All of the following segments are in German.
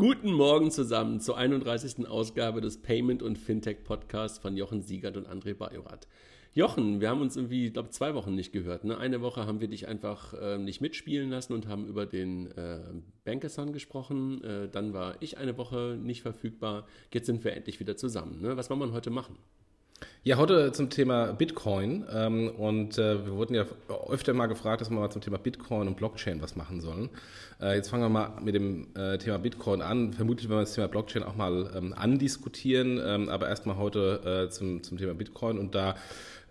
Guten Morgen zusammen zur 31. Ausgabe des Payment und Fintech Podcasts von Jochen Siegert und André Bajorat. Jochen, wir haben uns irgendwie, ich glaube, zwei Wochen nicht gehört. Ne? Eine Woche haben wir dich einfach äh, nicht mitspielen lassen und haben über den äh, Bankerson gesprochen. Äh, dann war ich eine Woche nicht verfügbar. Jetzt sind wir endlich wieder zusammen. Ne? Was wollen wir heute machen? Ja, heute zum Thema Bitcoin. Ähm, und äh, wir wurden ja öfter mal gefragt, dass wir mal zum Thema Bitcoin und Blockchain was machen sollen. Äh, jetzt fangen wir mal mit dem äh, Thema Bitcoin an. Vermutlich werden wir das Thema Blockchain auch mal ähm, andiskutieren, ähm, aber erstmal heute zum, zum Thema Bitcoin. Und da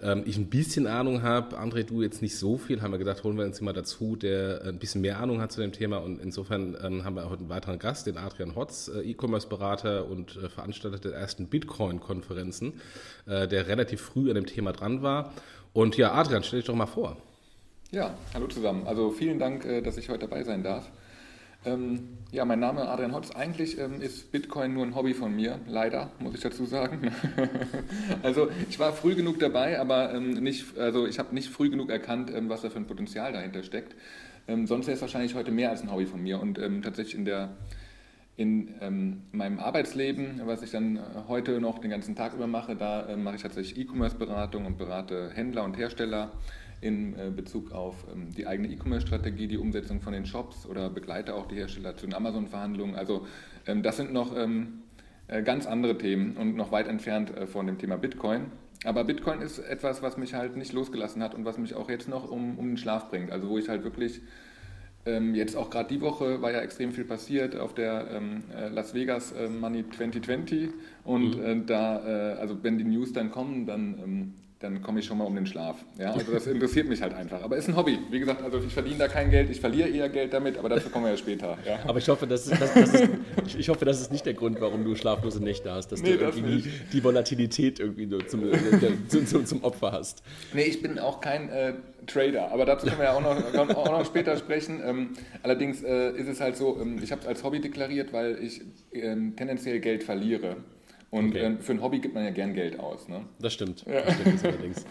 ähm, ich ein bisschen Ahnung habe, André, du jetzt nicht so viel, haben wir gedacht, holen wir uns jemand dazu, der ein bisschen mehr Ahnung hat zu dem Thema. Und insofern ähm, haben wir heute einen weiteren Gast, den Adrian Hotz, äh, E-Commerce-Berater und äh, Veranstalter der ersten Bitcoin-Konferenzen, äh, der relativ früh an dem Thema dran war. Und ja, Adrian, stell dich doch mal vor. Ja, hallo zusammen. Also vielen Dank, äh, dass ich heute dabei sein darf. Ähm, ja, mein Name Adrian Hotz. Eigentlich ähm, ist Bitcoin nur ein Hobby von mir, leider, muss ich dazu sagen. also ich war früh genug dabei, aber ähm, nicht, also ich habe nicht früh genug erkannt, ähm, was da für ein Potenzial dahinter steckt. Ähm, sonst wäre es wahrscheinlich heute mehr als ein Hobby von mir. Und ähm, tatsächlich in der in meinem Arbeitsleben, was ich dann äh, heute noch den ganzen Tag über mache, da äh, mache ich tatsächlich E-Commerce-Beratung und berate Händler und Hersteller in äh, Bezug auf ähm, die eigene E-Commerce-Strategie, die Umsetzung von den Shops oder begleite auch die Hersteller zu den Amazon-Verhandlungen. Also ähm, das sind noch ähm, äh, ganz andere Themen und noch weit entfernt äh, von dem Thema Bitcoin. Aber Bitcoin ist etwas, was mich halt nicht losgelassen hat und was mich auch jetzt noch um, um den Schlaf bringt. Also wo ich halt wirklich jetzt auch gerade die Woche war ja extrem viel passiert auf der ähm, Las Vegas äh, Money 2020 und mhm. äh, da, äh, also wenn die News dann kommen, dann ähm, dann komme ich schon mal um den Schlaf. Ja, also das interessiert mich halt einfach. Aber ist ein Hobby. Wie gesagt, also ich verdiene da kein Geld, ich verliere eher Geld damit, aber dazu kommen wir ja später. Ja. Aber ich hoffe, das ist, das, das ist, ich hoffe, das ist nicht der Grund, warum du schlaflose Nächte hast, dass nee, du irgendwie das die Volatilität irgendwie nur zum, zum, zum, zum, Opfer hast. Nee, ich bin auch kein äh, Trader, aber dazu können wir ja auch noch, auch noch später sprechen. Ähm, allerdings äh, ist es halt so, ähm, ich habe es als Hobby deklariert, weil ich ähm, tendenziell Geld verliere. Und okay. ähm, für ein Hobby gibt man ja gern Geld aus. Ne? Das stimmt. Ja. Das stimmt allerdings.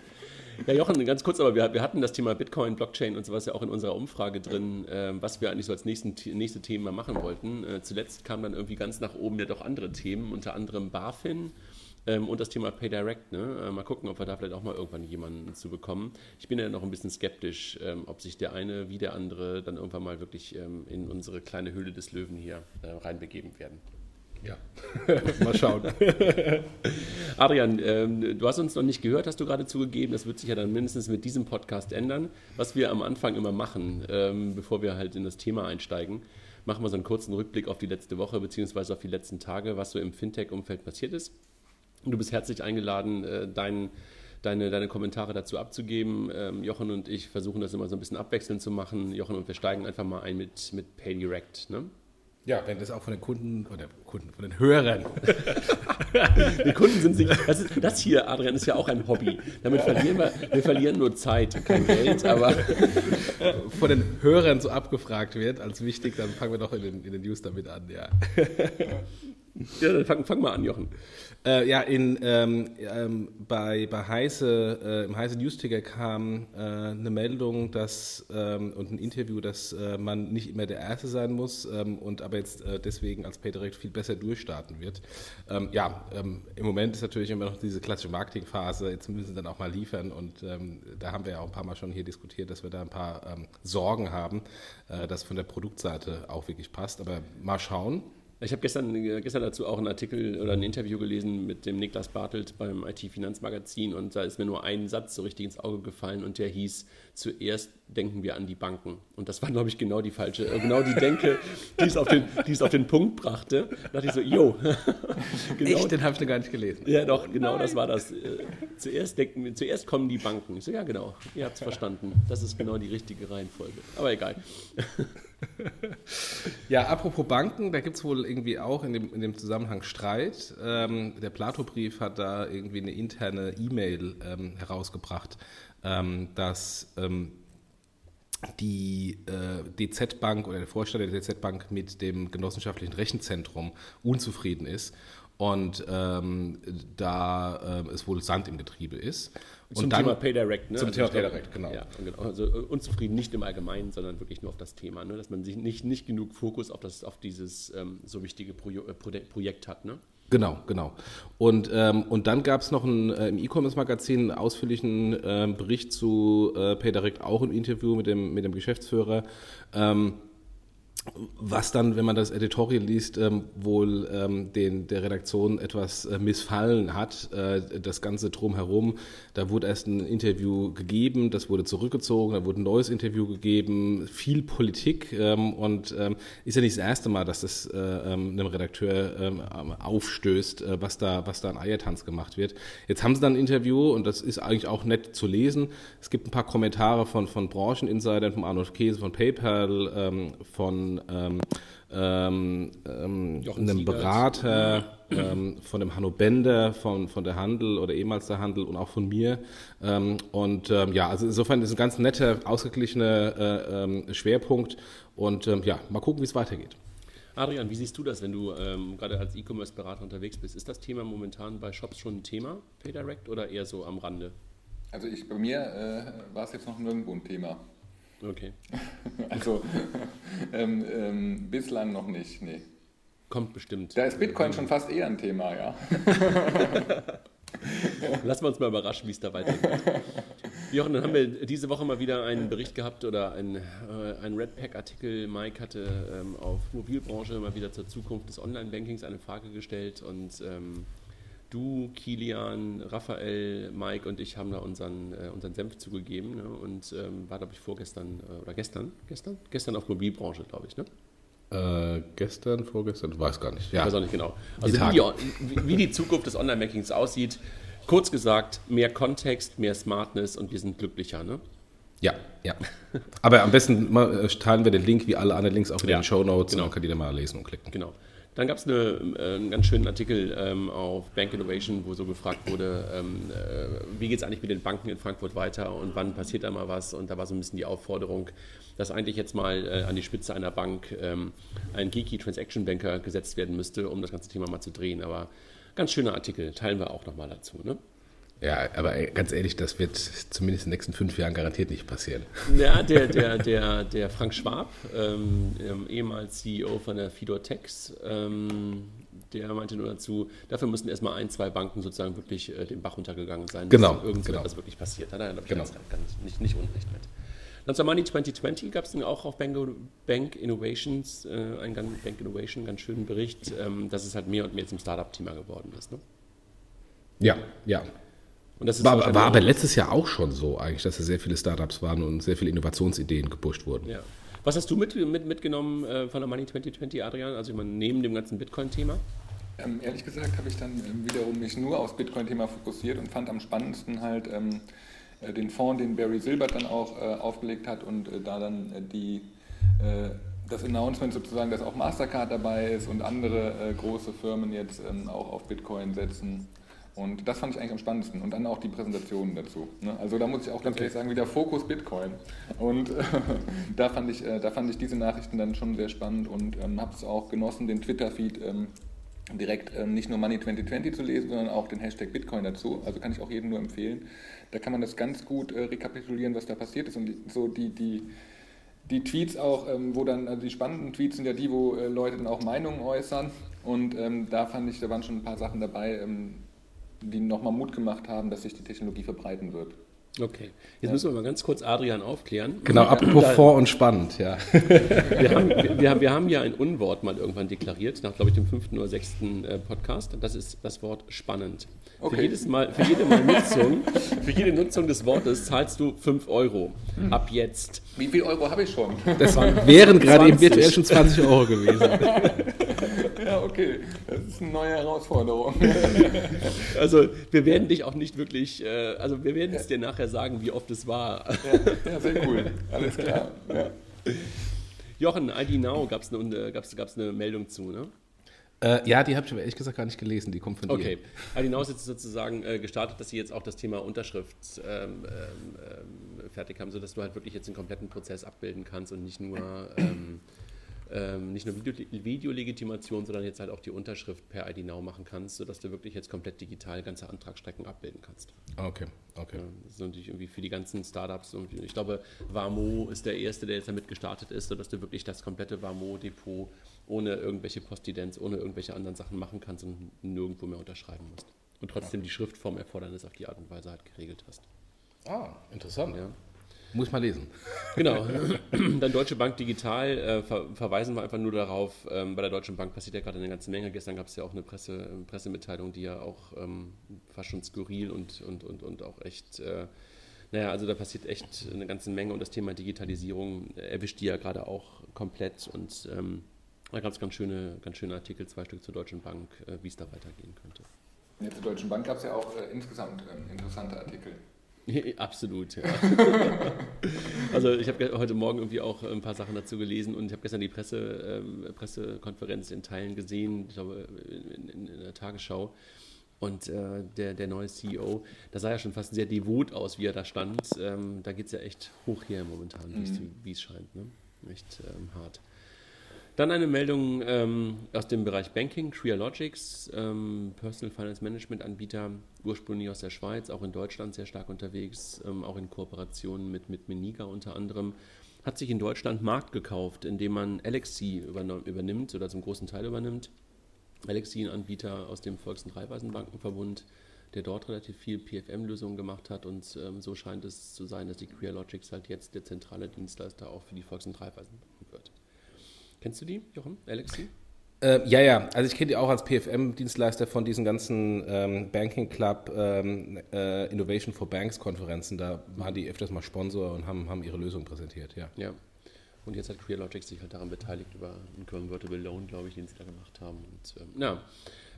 Ja, Jochen, ganz kurz, aber wir, wir, hatten das Thema Bitcoin, Blockchain und sowas ja auch in unserer Umfrage drin, äh, was wir eigentlich so als nächsten, nächste Thema machen wollten. Äh, zuletzt kamen dann irgendwie ganz nach oben ja doch andere Themen, unter anderem BaFin ähm, und das Thema PayDirect. Ne? Äh, mal gucken, ob wir da vielleicht auch mal irgendwann jemanden zu bekommen. Ich bin ja noch ein bisschen skeptisch, ähm, ob sich der eine wie der andere dann irgendwann mal wirklich ähm, in unsere kleine Höhle des Löwen hier äh, reinbegeben werden. Ja, mal schauen. Adrian, ähm, du hast uns noch nicht gehört, hast du gerade zugegeben. Das wird sich ja dann mindestens mit diesem Podcast ändern. Was wir am Anfang immer machen, ähm, bevor wir halt in das Thema einsteigen, machen wir so einen kurzen Rückblick auf die letzte Woche beziehungsweise auf die letzten Tage, was so im Fintech-Umfeld passiert ist. Und du bist herzlich eingeladen, äh, deinen deine, deine Kommentare dazu abzugeben. Ähm, Jochen und ich versuchen das immer so ein bisschen abwechselnd zu machen. Jochen und wir steigen einfach mal ein mit, mit PayDirect. Ne? Ja, wenn das auch von den Kunden, oder Kunden, von den Hörern. Die Kunden sind sich, das, ist, das hier, Adrian, ist ja auch ein Hobby. Damit verlieren wir, wir verlieren nur Zeit kein Geld, aber. Von den Hörern so abgefragt wird als wichtig, dann fangen wir doch in den, in den News damit an, ja. Ja, dann fang, fang mal an, Jochen. Äh, ja, in, ähm, ähm, bei, bei Heise, äh, im Heise Newsticker kam äh, eine Meldung dass, ähm, und ein Interview, dass äh, man nicht immer der Erste sein muss ähm, und aber jetzt äh, deswegen als PayDirect viel besser durchstarten wird. Ähm, ja, ähm, im Moment ist natürlich immer noch diese klassische Marketingphase, jetzt müssen sie dann auch mal liefern und da haben wir ja auch ein paar Mal schon hier diskutiert, dass wir da ein paar Sorgen haben, äh, dass von der Produktseite auch wirklich passt, aber mal schauen. Ich habe gestern, gestern dazu auch einen Artikel oder ein Interview gelesen mit dem Niklas Bartelt beim IT-Finanzmagazin und da ist mir nur ein Satz so richtig ins Auge gefallen und der hieß, zuerst denken wir an die Banken. Und das war, glaube ich, genau die falsche, äh, genau die Denke, die es auf den, die es auf den Punkt brachte. Da dachte ich so, jo. genau, Echt? Den habe ich noch gar nicht gelesen. Ja, doch, genau Nein. das war das. Äh, zuerst, denken wir, zuerst kommen die Banken. Ich so, ja, genau, ihr habt es verstanden. Das ist genau die richtige Reihenfolge. Aber egal. ja, apropos Banken, da gibt es wohl irgendwie auch in dem, in dem Zusammenhang Streit. Ähm, der Plato-Brief hat da irgendwie eine interne E-Mail ähm, herausgebracht, ähm, dass ähm, die äh, DZ-Bank oder der Vorstand der DZ-Bank mit dem genossenschaftlichen Rechenzentrum unzufrieden ist und ähm, da äh, es wohl Sand im Getriebe ist. Zum und dann, Thema PayDirect, ne? Zum Also Thema ich glaub, PayDirect, genau. Ja, genau. Also äh, unzufrieden nicht im Allgemeinen, sondern wirklich nur auf das Thema, ne? dass man sich nicht, nicht genug Fokus auf, das, auf dieses ähm, so wichtige Pro äh, Projekt hat. Ne? Genau, genau. Und, ähm, und dann gab es noch einen, äh, im E-Commerce-Magazin einen ausführlichen äh, Bericht zu äh, PayDirect, auch im Interview mit dem, mit dem Geschäftsführer. Ähm, was dann, wenn man das Editorial liest, ähm, wohl ähm, den, der Redaktion etwas äh, missfallen hat. Äh, das Ganze drumherum, da wurde erst ein Interview gegeben, das wurde zurückgezogen, da wurde ein neues Interview gegeben, viel Politik ähm, und ähm, ist ja nicht das erste Mal, dass das äh, ähm, einem Redakteur ähm, aufstößt, äh, was, da, was da an Eiertanz gemacht wird. Jetzt haben sie dann ein Interview und das ist eigentlich auch nett zu lesen. Es gibt ein paar Kommentare von, von Brancheninsidern, von Arnold Käse, von PayPal, von ähm, ähm, ähm, einem Berater, ähm, von dem Hanno Bender, von, von der Handel oder ehemals der Handel und auch von mir. Ähm, und ähm, ja, also insofern ist es ein ganz netter, ausgeglichener äh, ähm, Schwerpunkt. Und ähm, ja, mal gucken, wie es weitergeht. Adrian, wie siehst du das, wenn du ähm, gerade als E-Commerce-Berater unterwegs bist? Ist das Thema momentan bei Shops schon ein Thema, PayDirect, oder eher so am Rande? Also ich, bei mir äh, war es jetzt noch nirgendwo ein Thema. Okay. Also ähm, ähm, bislang noch nicht, nee. Kommt bestimmt. Da ist Bitcoin schon fast eher ein Thema, ja. Lassen wir uns mal überraschen, wie es da weitergeht. Jochen, dann haben wir diese Woche mal wieder einen Bericht gehabt oder einen, äh, einen Redpack-Artikel. Mike hatte ähm, auf Mobilbranche mal wieder zur Zukunft des Online-Bankings eine Frage gestellt und ähm, du, Kilian, Raphael, Mike und ich haben da unseren, äh, unseren Senf zugegeben ne? und ähm, war, glaube ich, vorgestern äh, oder gestern, gestern? Gestern auf Mobilbranche, glaube ich, ne? Äh, gestern, vorgestern, weiß gar nicht. Ja. Ich weiß auch nicht genau. Also wie die, wie, die Zukunft des Online-Bankings aussieht, kurz gesagt, mehr Kontext, mehr Smartness und wir sind glücklicher, ne? Ja, ja. Aber am besten äh, teilen wir den Link, wie alle anderen Links, auch wieder Ja, in den Show Notes, genau. und dann kann jeder mal lesen und klicken. Genau. Dann gab es eine, äh, einen ganz schönen Artikel ähm, auf Bank Innovation, wo so gefragt wurde, ähm, äh, wie geht es eigentlich mit den Banken in Frankfurt weiter und wann passiert da mal was? Und da war so ein bisschen die Aufforderung, dass eigentlich jetzt mal äh, an die Spitze einer Bank ähm, ein Geeky Transaction Banker gesetzt werden müsste, um das ganze Thema mal zu drehen. Aber ganz schöner Artikel, teilen wir auch nochmal dazu. Ne? Ja, aber ganz ehrlich, das wird zumindest in den nächsten fünf Jahren garantiert nicht passieren. Ja, der, der, der, der Frank Schwab, ähm, ähm, ehemals CEO von der Fidor Tex, ähm, der meinte nur dazu, dafür müssten erstmal ein, zwei Banken sozusagen wirklich äh, den Bach runtergegangen sein, Genau, dass irgend so genau. wirklich passiert. Hat er, glaube ich, Genau. ganz, ganz, nicht, nicht unrecht mit. Dann zur Money 2020 gab es dann auch auf Bank, Innovations, äh, einen ganz- Bank Innovation, ganz schönen Bericht, ähm, dass es halt mehr und mehr zum Startup-Thema geworden ist. Ne? Ja, ja. Und das ist War, war aber letztes Jahr auch schon so eigentlich, dass da sehr viele Startups waren und sehr viele Innovationsideen gepusht wurden. Ja. Was hast du mit, mit, mitgenommen äh, von der Money 2020, Adrian? Also ich meine, neben dem ganzen Bitcoin-Thema? Ähm, ehrlich gesagt habe ich dann ähm, wiederum mich nur aufs Bitcoin-Thema fokussiert und fand am spannendsten halt ähm, äh, den Fonds, den Barry Silbert dann auch äh, aufgelegt hat und äh, da dann äh, die, äh, das Announcement sozusagen, dass auch Mastercard dabei ist und andere äh, große Firmen jetzt ähm, auch auf Bitcoin setzen. Und das fand ich eigentlich am spannendsten. Und dann auch die Präsentationen dazu. Ne? Also da muss ich auch ganz ehrlich sagen, wieder Fokus Bitcoin. Und äh, da, fand ich, äh, da fand ich diese Nachrichten dann schon sehr spannend und ähm, habe es auch genossen, den Twitter-Feed ähm, direkt ähm, nicht nur Money 2020 zu lesen, sondern auch den Hashtag Bitcoin dazu. Also kann ich auch jedem nur empfehlen. Da kann man das ganz gut äh, rekapitulieren, was da passiert ist und die, so die, die, die Tweets auch, ähm, wo dann, also die spannenden Tweets sind ja die, wo äh, Leute dann auch Meinungen äußern und ähm, da fand ich, da waren schon ein paar Sachen dabei, ähm, die nochmal Mut gemacht haben, dass sich die Technologie verbreiten wird. Okay. Jetzt müssen wir mal ganz kurz Adrian aufklären. Genau, apropos Da- vor und spannend, ja. wir, haben, wir, haben, wir haben ja ein Unwort mal irgendwann deklariert, nach, glaube ich, dem fünften oder sechsten äh, Podcast. Und das ist das Wort spannend. Für, Okay. jedes mal, für, jede mal Nutzung, für jede Nutzung des Wortes zahlst du 5 Euro. Ab jetzt. Wie viel Euro habe ich schon? Das wären gerade eben 20. virtuell schon 20 Euro gewesen. okay, das ist eine neue Herausforderung. Also, wir werden dich auch nicht wirklich, äh, also wir werden es dir nachher sagen, wie oft es war. ja, ja, sehr cool, alles klar. Ja. Jochen, ID Now gab es eine, gab's, gab's eine Meldung zu, ne? äh, ja, die habe ich aber ehrlich gesagt gar nicht gelesen, die kommt von Okay. dir. ID Now ist jetzt sozusagen äh, gestartet, dass sie jetzt auch das Thema Unterschrift ähm, ähm, ähm, fertig haben, sodass du halt wirklich jetzt den kompletten Prozess abbilden kannst und nicht nur ähm, ähm, nicht nur Video, Videolegitimation, sondern jetzt halt auch die Unterschrift per ID Now machen kannst, sodass du wirklich jetzt komplett digital ganze Antragsstrecken abbilden kannst. Okay, okay. Ja, das ist natürlich irgendwie für die ganzen Startups. Und ich glaube, Warmo ist der erste, der jetzt damit gestartet ist, sodass du wirklich das komplette Warmo-Depot ohne irgendwelche Postidents, ohne irgendwelche anderen Sachen machen kannst und nirgendwo mehr unterschreiben musst. Und trotzdem die Schriftformerfordernis auf die Art und Weise halt geregelt hast. Ah, interessant. Ja. Muss mal lesen. Genau. Dann Deutsche Bank Digital äh, ver verweisen wir einfach nur darauf. Ähm, bei der Deutschen Bank passiert ja gerade eine ganze Menge. Gestern gab es ja auch eine Presse, Pressemitteilung, die ja auch ähm, fast schon skurril und, und, und, und auch echt, äh, naja, also da passiert echt eine ganze Menge und das Thema Digitalisierung erwischt die ja gerade auch komplett und ähm, da gab es ganz schöne, ganz schöne Artikel, zwei Stück zur Deutschen Bank, äh, wie es da weitergehen könnte. Ja, zur Deutschen Bank gab es ja auch äh, insgesamt ähm, interessante Artikel. Absolut, ja. also ich habe heute Morgen irgendwie auch ein paar Sachen dazu gelesen und ich habe gestern die Presse, ähm, Pressekonferenz in Teilen gesehen, ich glaube in, in, in der Tagesschau. Und äh, der, der neue CEO, da sah ja schon fast sehr devot aus, wie er da stand. Ähm, da geht es ja echt hoch her momentan, mhm. wie es scheint. Ne? Echt ähm, hart. Dann eine Meldung ähm, aus dem Bereich Banking, Trialogics, ähm, Personal Finance Management Anbieter, ursprünglich aus der Schweiz, auch in Deutschland sehr stark unterwegs, ähm, auch in Kooperation mit, mit Meniga unter anderem, hat sich in Deutschland Markt gekauft, indem man Alexi übernimmt oder zum großen Teil übernimmt. Alexi, ein Anbieter aus dem Volks- und Raiffeisenbankenverbund, der dort relativ viel PFM-Lösungen gemacht hat und ähm, so scheint es zu sein, dass die Crealogics halt jetzt der zentrale Dienstleister auch für die Volks- und Raiffeisenbanken wird. Kennst du die, Jochen? Alexi? Äh, ja, ja, also ich kenne die auch als PFM-Dienstleister von diesen ganzen ähm, Banking Club ähm, äh, Innovation for Banks Konferenzen. Da waren die öfters mal Sponsor und haben, haben ihre Lösung präsentiert, ja. Ja. Und jetzt hat ClearLogic sich halt daran beteiligt über einen Convertible Loan, glaube ich, den sie da gemacht haben. Und ähm, ja,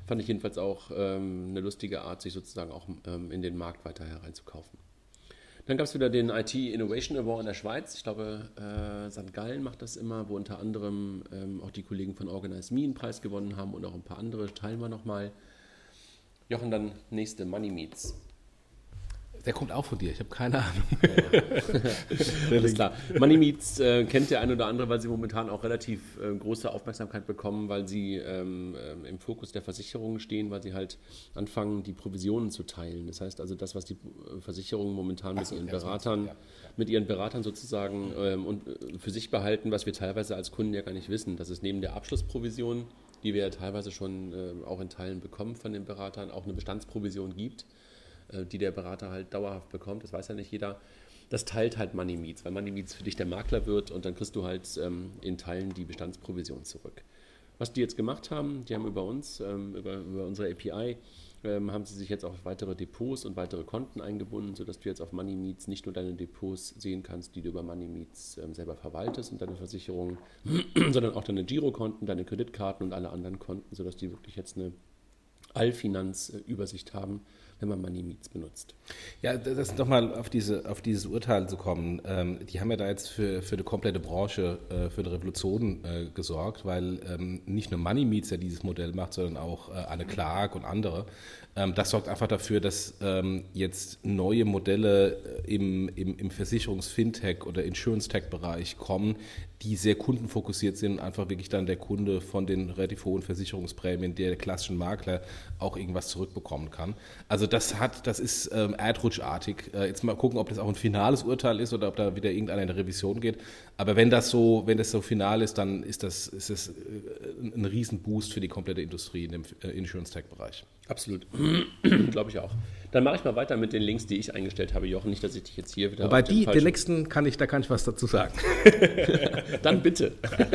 fand ich jedenfalls auch ähm, eine lustige Art, sich sozusagen auch ähm, in den Markt weiter hereinzukaufen. Dann gab es wieder den IT Innovation Award in der Schweiz. Ich glaube, äh, St. Gallen macht das immer, wo unter anderem ähm, auch die Kollegen von Organize Me einen Preis gewonnen haben und auch ein paar andere teilen wir nochmal. Jochen, dann nächste Money Meets. Der kommt auch von dir, ich habe keine Ahnung. Alles klar. Money Meets äh, kennt der ein oder andere, weil sie momentan auch relativ äh, große Aufmerksamkeit bekommen, weil sie ähm, ähm, im Fokus der Versicherungen stehen, weil sie halt anfangen, die Provisionen zu teilen. Das heißt also, das, was die äh, Versicherungen momentan mit so, ihren Beratern, ja, mit ihren Beratern sozusagen ähm, und äh, für sich behalten, was wir teilweise als Kunden ja gar nicht wissen. Das ist neben der Abschlussprovision, die wir ja teilweise schon äh, auch in Teilen bekommen von den Beratern, auch eine Bestandsprovision gibt äh, die der Berater halt dauerhaft bekommt, das weiß ja nicht jeder, das teilt halt Money Meets, weil Money Meets für dich der Makler wird und dann kriegst du halt ähm, in Teilen die Bestandsprovision zurück. Was die jetzt gemacht haben, die haben über uns, ähm, über, über, unsere API, ähm, haben sie sich jetzt auf weitere Depots und weitere Konten eingebunden, sodass du jetzt auf Money Meets nicht nur deine Depots sehen kannst, die du über Money Meets ähm, selber verwaltest und deine Versicherungen, sondern auch deine Girokonten, deine Kreditkarten und alle anderen Konten, sodass die wirklich jetzt eine Allfinanzübersicht haben wenn man Money Meets benutzt. Ja, das nochmal auf, diese, auf dieses Urteil zu kommen. Ähm, die haben ja da jetzt für, für eine komplette Branche, äh, für eine Revolution äh, gesorgt, weil ähm, nicht nur Money Meets ja dieses Modell macht, sondern auch äh, Anne Clark und andere. Ähm, das sorgt einfach dafür, dass ähm, jetzt neue Modelle äh, im, im, im Versicherungs-Fintech- oder Insurance-Tech-Bereich kommen, die sehr kundenfokussiert sind und einfach wirklich dann der Kunde von den relativ hohen Versicherungsprämien der klassischen Makler auch irgendwas zurückbekommen kann. Also das hat, das ist ähm, erdrutschartig. Äh, jetzt mal gucken, ob das auch ein finales Urteil ist oder ob da wieder irgendeiner in der Revision geht. Aber wenn das so, wenn das so final ist, dann ist das, ist das äh, ein Riesenboost für die komplette Industrie in dem äh, Insurance-Tech-Bereich. Absolut. Glaube ich auch. Dann mache ich mal weiter mit den Links, die ich eingestellt habe, Jochen. Nicht, dass ich dich jetzt hier wieder. Wobei die, den nächsten kann ich, da kann ich was dazu sagen. Dann bitte.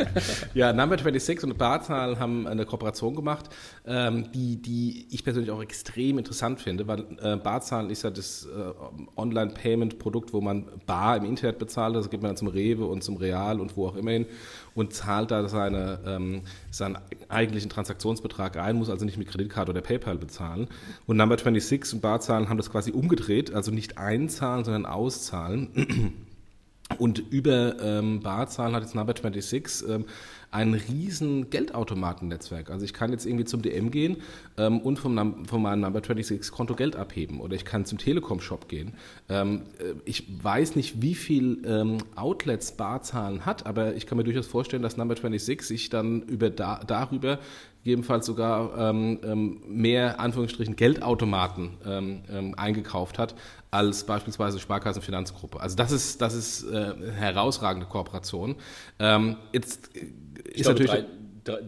ja, Number 26 und Barzal haben eine Kooperation gemacht, ähm, die, die ich persönlich auch extrem interessant finde, weil äh, Barzahlen ist ja das äh, Online-Payment-Produkt, wo man bar im Internet bezahlt. Das geht man dann zum Rewe und zum Real und wo auch immer hin und zahlt da seine, ähm, seinen eigentlichen Transaktionsbetrag ein, muss also nicht mit Kreditkarte oder PayPal bezahlen. Und Number 26 und Barzahlen haben das quasi umgedreht, also nicht einzahlen, sondern auszahlen. Und über ähm, Barzahlen hat jetzt Number 26 ähm, ein riesen Geldautomatennetzwerk. Also ich kann jetzt irgendwie zum DM gehen ähm, und vom, von meinem Number 26 Konto Geld abheben oder ich kann zum Telekom-Shop gehen. Ähm, äh, ich weiß nicht, wie viel ähm, Outlets Barzahlen hat, aber ich kann mir durchaus vorstellen, dass Number 26 sich dann über da, darüber gegebenenfalls sogar ähm, ähm, mehr Anführungsstrichen Geldautomaten ähm, ähm, eingekauft hat als beispielsweise Sparkassenfinanzgruppe. Also das ist das ist äh, eine herausragende Kooperation. Ähm, jetzt ich ist glaube, natürlich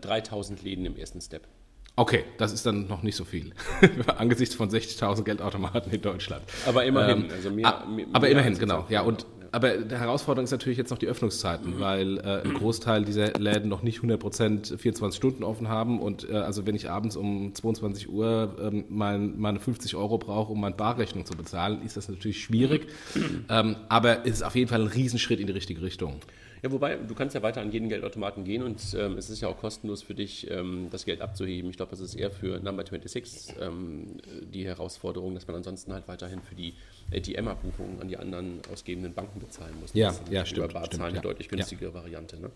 3000 Läden im ersten Step. Okay, das ist dann noch nicht so viel angesichts von 60.000 Geldautomaten in Deutschland. Aber immerhin, also mehr, mehr aber immerhin, genau. Ja, und aber die Herausforderung ist natürlich jetzt noch die Öffnungszeiten, mhm. weil äh, ein Großteil dieser Läden noch nicht 100% 24 Stunden offen haben und äh, also wenn ich abends um 22 Uhr ähm, mein, meine 50 Euro brauche, um meine Barrechnung zu bezahlen, ist das natürlich schwierig. Mhm. Ähm, aber es ist auf jeden Fall ein Riesenschritt in die richtige Richtung. Ja, wobei, du kannst ja weiter an jeden Geldautomaten gehen und ähm, es ist ja auch kostenlos für dich, ähm, das Geld abzuheben. Ich glaube, das ist eher für Number 26 ähm, die Herausforderung, dass man ansonsten halt weiterhin für die ATM-Abbuchungen an die anderen ausgebenden Banken bezahlen muss. Ja, das ja, stimmt. Über Barzahlen stimmt, eine ja. deutlich günstigere ja. Variante. Ne?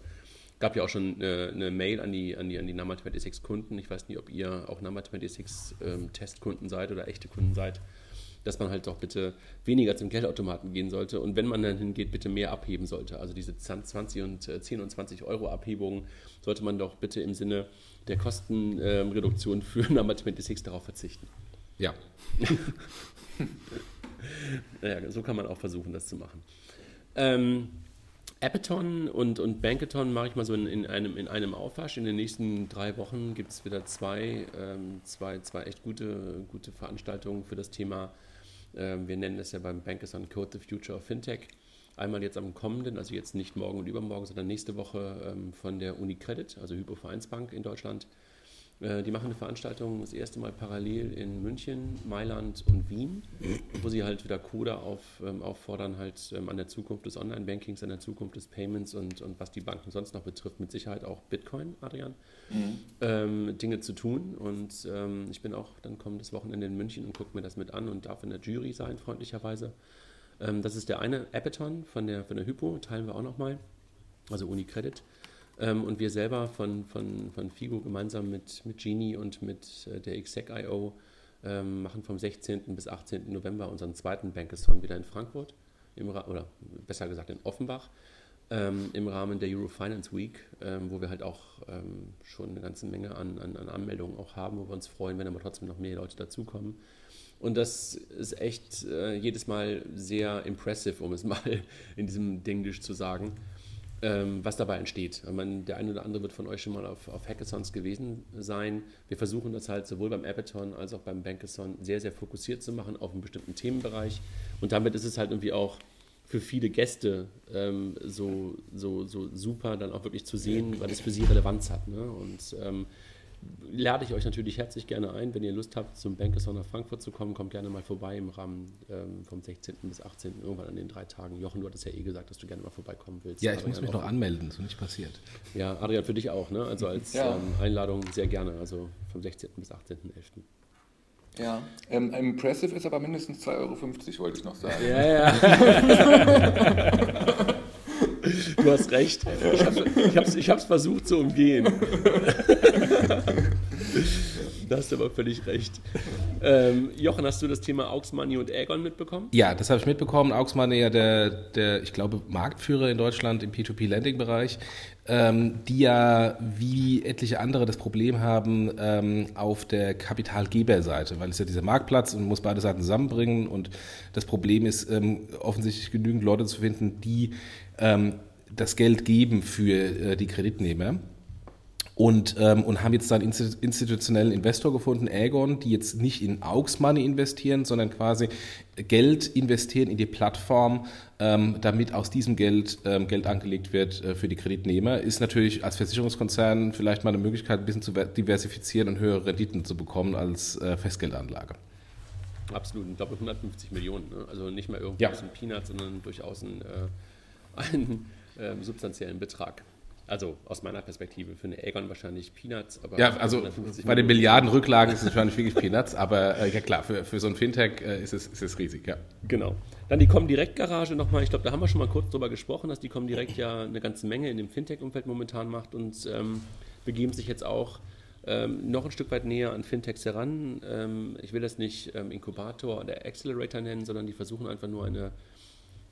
gab ja auch schon eine, eine, Mail an die, an die, an die Number 26 Kunden. Ich weiß nicht, ob ihr auch Number 26 ähm, Testkunden seid oder echte Kunden seid dass man halt doch bitte weniger zum Geldautomaten gehen sollte und wenn man dann hingeht, bitte mehr abheben sollte. Also diese 20 und 10 äh, und 20 Euro Abhebungen sollte man doch bitte im Sinne der Kostenreduktion ähm, für Number 26 darauf verzichten. Ja. naja, so kann man auch versuchen, das zu machen. Ähm, Appeton und, und Bankathon mache ich mal so in, in, einem, in einem Aufwasch. In den nächsten drei Wochen gibt es wieder zwei, ähm, zwei, zwei echt gute, gute Veranstaltungen für das Thema wir nennen es ja beim Bankers Code the Future of Fintech. Einmal jetzt am kommenden, also jetzt nicht morgen und übermorgen, sondern nächste Woche ähm, von der UniCredit, also Hypovereinsbank in Deutschland. Äh, die machen eine Veranstaltung das erste Mal parallel in München, Mailand und Wien, wo sie halt wieder Coder auf, ähm, auffordern, halt ähm, an der Zukunft des Online-Bankings, an der Zukunft des Payments und, und was die Banken sonst noch betrifft, mit Sicherheit auch Bitcoin, Adrian, mhm. ähm, Dinge zu tun. Und ähm, ich bin auch dann kommendes Wochenende in München und gucke mir das mit an und darf in der Jury sein, freundlicherweise. Ähm, das ist der eine Appeton von der, von der Hypo, teilen wir auch nochmal, also UniCredit. Ähm, und wir selber von, von, von Figo gemeinsam mit, mit Genie und mit äh, der Exec.io ähm, machen vom 16. bis 18. November unseren zweiten Bankathon wieder in Frankfurt, im oder besser gesagt in Offenbach, ähm, im Rahmen der Eurofinance Week, ähm, wo wir halt auch ähm, schon eine ganze Menge an, an, an, Anmeldungen auch haben, wo wir uns freuen, wenn aber trotzdem noch mehr Leute dazukommen. Und das ist echt äh, jedes Mal sehr impressive, um es mal in diesem Denglisch zu sagen ähm, was dabei entsteht. Meine, der eine oder andere wird von euch schon mal auf, auf Hackathons gewesen sein. Wir versuchen das halt sowohl beim Appathon als auch beim Bankathon sehr, sehr fokussiert zu machen auf einen bestimmten Themenbereich. Und damit ist es halt irgendwie auch für viele Gäste ähm, so, so, so super, dann auch wirklich zu sehen, weil es für sie Relevanz hat. Ne? Und ähm, lade ich euch natürlich herzlich gerne ein. Wenn ihr Lust habt, zum Bankathon nach Frankfurt zu kommen, kommt gerne mal vorbei im Rahmen ähm, vom 16. bis 18. irgendwann an den drei Tagen. Jochen, du hattest ja eh gesagt, dass du gerne mal vorbeikommen willst. Ja, ich muss mich noch anmelden, ist noch nicht passiert. Ja, Adrian, für dich auch, ne? Also als ja. ähm, Einladung sehr gerne, also vom 16. bis 18.11. Ja, ähm, impressive ist aber mindestens 2,50 Euro, wollte ich noch sagen. Ja, ja. Du hast recht. Ich habe es ich hab's versucht zu umgehen. Da hast du aber völlig recht. Ähm, Jochen, hast du das Thema Aux Money und Aegon mitbekommen? Ja, das habe ich mitbekommen. Aux Money ja der, der, ich glaube, Marktführer in Deutschland im P2P-Lending-Bereich, ähm, die ja wie etliche andere das Problem haben ähm, auf der Kapitalgeberseite, weil es ja dieser Marktplatz und muss beide Seiten zusammenbringen und das Problem ist ähm, offensichtlich genügend Leute zu finden, die ähm, das Geld geben für äh, die Kreditnehmer. Und, ähm, und haben jetzt dann institutionellen Investor gefunden, Aegon, die jetzt nicht in Aux Money investieren, sondern quasi Geld investieren in die Plattform, ähm, damit aus diesem Geld ähm, Geld angelegt wird äh, für die Kreditnehmer. Ist natürlich als Versicherungskonzern vielleicht mal eine Möglichkeit, ein bisschen zu diversifizieren und höhere Renditen zu bekommen als äh, Festgeldanlage. Absolut, ich glaube 150 Millionen. Ne? Also nicht mehr irgendwie ja. ein Peanut, sondern durchaus ein, äh, einen ähm, substanziellen Betrag. Also aus meiner Perspektive für eine Aegon wahrscheinlich Peanuts. ja, also bei den Milliarden Rücklagen ist es wahrscheinlich wirklich Peanuts, aber äh, ja klar, für, für so ein Fintech äh, ist, es, ist es riesig, ja. Genau. Dann die Comdirect-Garage nochmal, ich glaube, da haben wir schon mal kurz drüber gesprochen, dass die Comdirect ja eine ganze Menge in dem Fintech-Umfeld momentan macht und ähm, begeben sich jetzt auch ähm, noch ein Stück weit näher an Fintechs heran. Ähm, ich will das nicht ähm, Inkubator oder Accelerator nennen, sondern die versuchen einfach nur eine,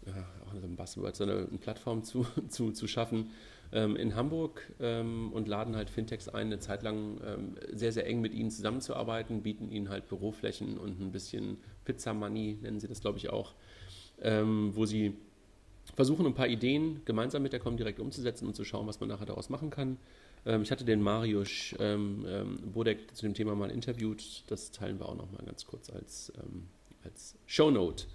ja, auch so ein Buzzword, so eine, eine Plattform zu, zu, zu schaffen, ähm, in Hamburg ähm, und laden halt Fintechs ein, eine Zeit lang ähm, sehr, sehr eng mit ihnen zusammenzuarbeiten, bieten ihnen halt Büroflächen und ein bisschen Pizza Money, nennen sie das, glaube ich, auch, ähm, wo sie versuchen, ein paar Ideen gemeinsam mit der Comdirect umzusetzen und zu schauen, was man nachher daraus machen kann. Ähm, ich hatte den Mariusz ähm, Bodek zu dem Thema mal interviewt. Das teilen wir auch noch mal ganz kurz als, als Shownote.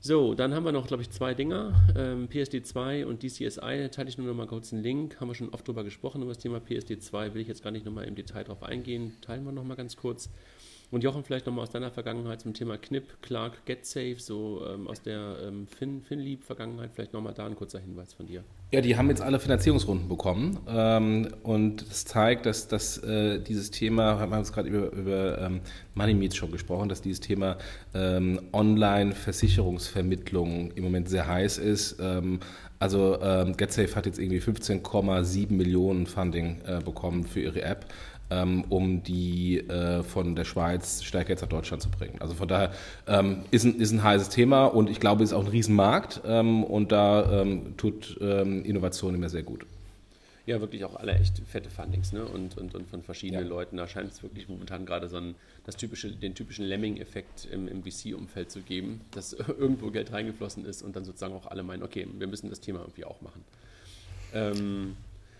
So, dann haben wir noch, glaube ich, zwei Dinger. Ähm, PSD2 und DCSI, teile ich nur noch mal kurz einen Link. Haben wir schon oft drüber gesprochen, über das Thema PSD2. Will ich jetzt gar nicht noch mal im Detail drauf eingehen. Teilen wir noch mal ganz kurz. Und Jochen, vielleicht nochmal aus deiner Vergangenheit zum Thema Knip, Clark, GetSafe, so ähm, aus der ähm, fin, FinLeap-Vergangenheit, vielleicht nochmal da ein kurzer Hinweis von dir. Ja, die haben jetzt alle Finanzierungsrunden bekommen ähm, und das zeigt, dass, dass äh, dieses Thema, wir haben jetzt gerade über, über ähm, MoneyMeets schon gesprochen, dass dieses Thema ähm, Online-Versicherungsvermittlung im Moment sehr heiß ist. Ähm, also ähm, GetSafe hat jetzt irgendwie 15,7 Millionen Funding äh, bekommen für ihre App ähm, um die äh, von der Schweiz stärker jetzt nach Deutschland zu bringen. Also von daher ähm, ist, ein, ist ein heißes Thema und ich glaube, es ist auch ein Riesenmarkt ähm, und da ähm, tut ähm, Innovation immer sehr gut. Ja, wirklich auch alle echt fette Fundings ne? und, und, und von verschiedenen ja. Leuten. Da scheint es wirklich momentan gerade so ein, das typische, den typischen Lemming-Effekt im, im VC-Umfeld zu geben, dass irgendwo Geld reingeflossen ist und dann sozusagen auch alle meinen, okay, wir müssen das Thema irgendwie auch machen. Ähm,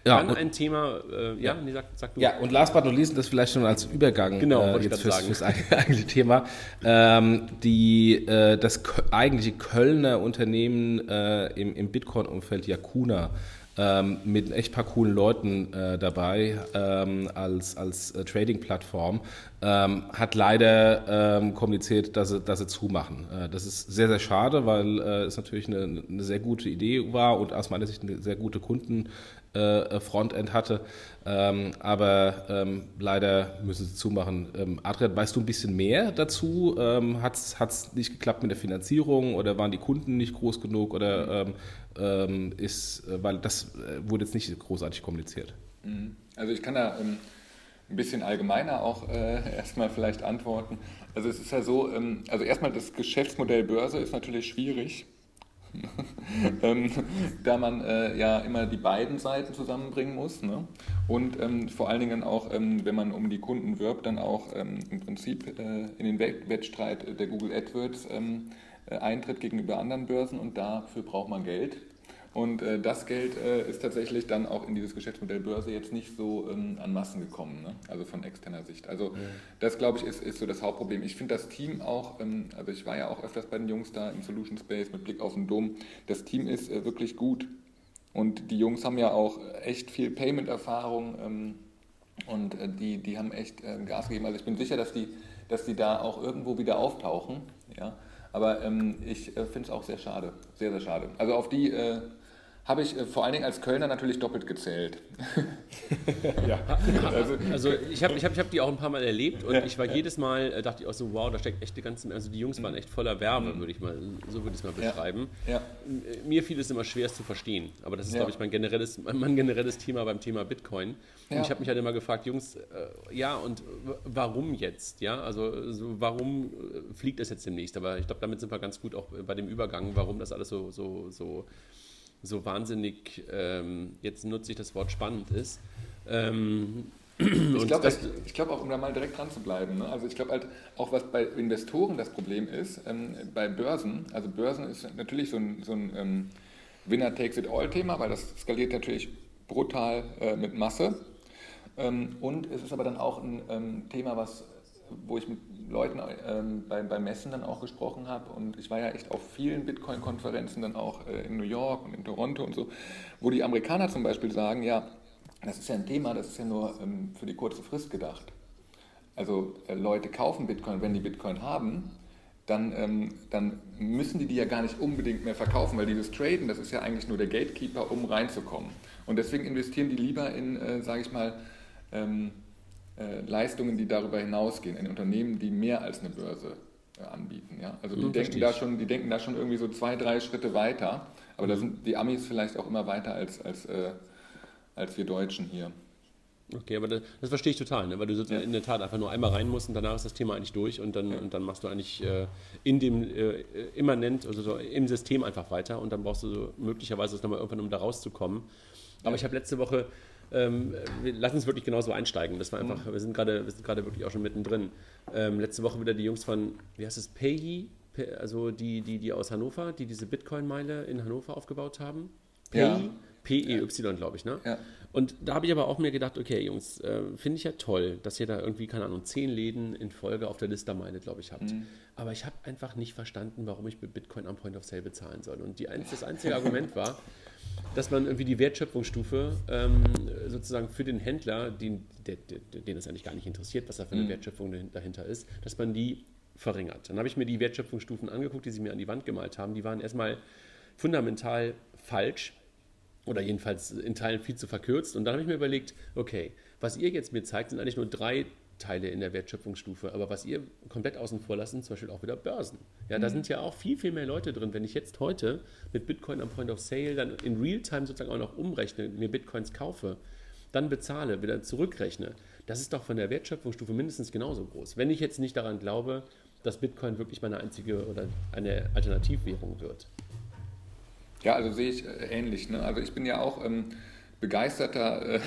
ja, Dann ein Thema, äh, ja, nee, sag, sag, du. Ja, und last but not least, das vielleicht schon als Übergang genau, äh, jetzt fürs, fürs, eigentliche Thema. Ähm, die, äh, das eigentliche Kölner Unternehmen äh, im, im Bitcoin-Umfeld, Yakuna, ähm, mit echt paar coolen Leuten äh, dabei ähm, als, als äh, Trading-Plattform, ähm, hat leider ähm, kommuniziert, dass sie, dass sie zumachen. Äh, das ist sehr, sehr schade, weil äh, es natürlich eine, eine, sehr gute Idee war und aus meiner Sicht eine sehr gute Kunden, äh, Frontend hatte. Ähm, aber ähm, leider müssen sie zumachen. Ähm, Adrian, weißt du ein bisschen mehr dazu? Ähm, Hat es nicht geklappt mit der Finanzierung oder waren die Kunden nicht groß genug oder ähm, ähm, ist, äh, weil das äh, wurde jetzt nicht großartig kommuniziert. Mhm. Also ich kann da ähm, ein bisschen allgemeiner auch äh, erstmal vielleicht antworten. Also es ist ja so, also erstmal das Geschäftsmodell Börse ist natürlich schwierig. ähm, da man äh, ja immer die beiden Seiten zusammenbringen muss. Ne? Und ähm, vor allen Dingen auch, ähm, wenn man um die Kunden wirbt, dann auch ähm, im Prinzip äh, in den Wettstreit der Google AdWords ähm, äh, eintritt gegenüber anderen Börsen und dafür braucht man Geld. Und äh, das Geld äh, ist tatsächlich dann auch in dieses Geschäftsmodell Börse jetzt nicht so ähm, an Massen gekommen, ne? also von externer Sicht. Also ja. das, glaube ich, ist, ist so das Hauptproblem. Ich finde das Team auch, ähm, also ich war ja auch öfters bei den Jungs da im Solution Space mit Blick auf den Dom, das Team ist äh, wirklich gut. Und die Jungs haben ja auch echt viel Payment-Erfahrung ähm, und äh, die, die haben echt äh, Gas gegeben. Also ich bin sicher, dass die, dass die da auch irgendwo wieder auftauchen. Ja? Aber ähm, ich äh, finde es auch sehr schade, sehr, sehr schade. Also auf die äh, habe ich äh, vor allen Dingen als Kölner natürlich doppelt gezählt. ja. Also, also ich habe ich hab, ich hab die auch ein paar Mal erlebt und ja, ich war ja. jedes Mal, äh, dachte ich auch so, wow, da steckt echt die ganzen, also die Jungs waren echt voller Wärme, mhm. würde ich mal, so würde ich es mal beschreiben. Ja. Mir fiel es immer schwer, es zu verstehen, aber das ist, glaube ich, mein generelles, mein generelles Thema beim Thema Bitcoin. Und ich habe mich halt immer gefragt, Jungs, äh, ja, und warum jetzt? Ja, also so, warum äh, fliegt das jetzt demnächst? Aber ich glaube, damit sind wir ganz gut auch bei dem Übergang, warum das alles so, so, so so wahnsinnig, ähm, jetzt nutze ich das Wort spannend ist. Ähm, ich glaube glaub auch, um da mal direkt dran zu bleiben, ne? also ich glaube halt auch, was bei Investoren das Problem ist, ähm, bei Börsen, also Börsen ist natürlich so ein, so ein ähm, Winner-Takes-it-all-Thema, weil das skaliert natürlich brutal äh, mit Masse. Ähm, und es ist aber dann auch ein ähm, Thema, was wo ich mit Leuten ähm, bei, bei Messen dann auch gesprochen habe und ich war ja echt auf vielen Bitcoin-Konferenzen dann auch äh, in New York und in Toronto und so, wo die Amerikaner zum Beispiel sagen, ja, das ist ja ein Thema, das ist ja nur ähm, für die kurze Frist gedacht. Also äh, Leute kaufen Bitcoin, wenn die Bitcoin haben, dann, ähm, dann müssen die die ja gar nicht unbedingt mehr verkaufen, weil dieses Traden, das ist ja eigentlich nur der Gatekeeper, um reinzukommen. Und deswegen investieren die lieber in, äh, sage ich mal, ähm, äh, Leistungen, die darüber hinausgehen, in Unternehmen, die mehr als eine Börse äh, anbieten. Ja? Also die, hm, denken da schon, die denken da schon irgendwie so zwei, drei Schritte weiter. Aber da sind die Amis vielleicht auch immer weiter als, als, äh, als wir Deutschen hier. Okay, aber das, das verstehe ich total, ne? weil du ja. in der Tat einfach nur einmal rein musst und danach ist das Thema eigentlich durch und dann, ja. und dann machst du eigentlich äh, in dem äh, immanent, also so im System einfach weiter und dann brauchst du so möglicherweise das nochmal irgendwann, um da rauszukommen. Aber ja. ich habe letzte Woche, ähm, lass uns wirklich genauso einsteigen. Das war einfach, mhm. wir sind gerade, wir sind gerade wirklich auch schon mittendrin. Ähm, letzte Woche wieder die Jungs von, wie heißt es, Payy, also die, die, die aus Hannover, die diese Bitcoin-Meile in Hannover aufgebaut haben. Payy, P-E-Y, glaube ich, ne? Ja. Und da habe ich aber auch mir gedacht, okay, Jungs, äh, finde ich ja toll, dass ihr da irgendwie, keine Ahnung, zehn Läden in Folge auf der Liste meine, glaube ich, habt. Mhm. Aber ich habe einfach nicht verstanden, warum ich mit Bitcoin am Point of Sale bezahlen soll. Und die, das einzige Argument war, dass man irgendwie die Wertschöpfungsstufe ähm, sozusagen für den Händler, den, der, der, den das eigentlich gar nicht interessiert, was da für eine mhm. Wertschöpfung dahinter ist, dass man die verringert. Dann habe ich mir die Wertschöpfungsstufen angeguckt, die sie mir an die Wand gemalt haben. Die waren erstmal fundamental falsch oder jedenfalls in Teilen viel zu verkürzt. Und dann habe ich mir überlegt, okay, was ihr jetzt mir zeigt, sind eigentlich nur drei Teile in der Wertschöpfungsstufe. Aber was ihr komplett außen vor lassen, zum Beispiel auch wieder Börsen. Ja, mhm. da sind ja auch viel, viel mehr Leute drin. Wenn ich jetzt heute mit Bitcoin am Point of Sale dann in Realtime sozusagen auch noch umrechne, mir Bitcoins kaufe, dann bezahle, wieder zurückrechne, das ist doch von der Wertschöpfungsstufe mindestens genauso groß. Wenn ich jetzt nicht daran glaube, dass Bitcoin wirklich meine einzige oder eine Alternativwährung wird. Ja, also sehe ich äh, ähnlich. Ne? Also ich bin ja auch ähm, begeisterter äh,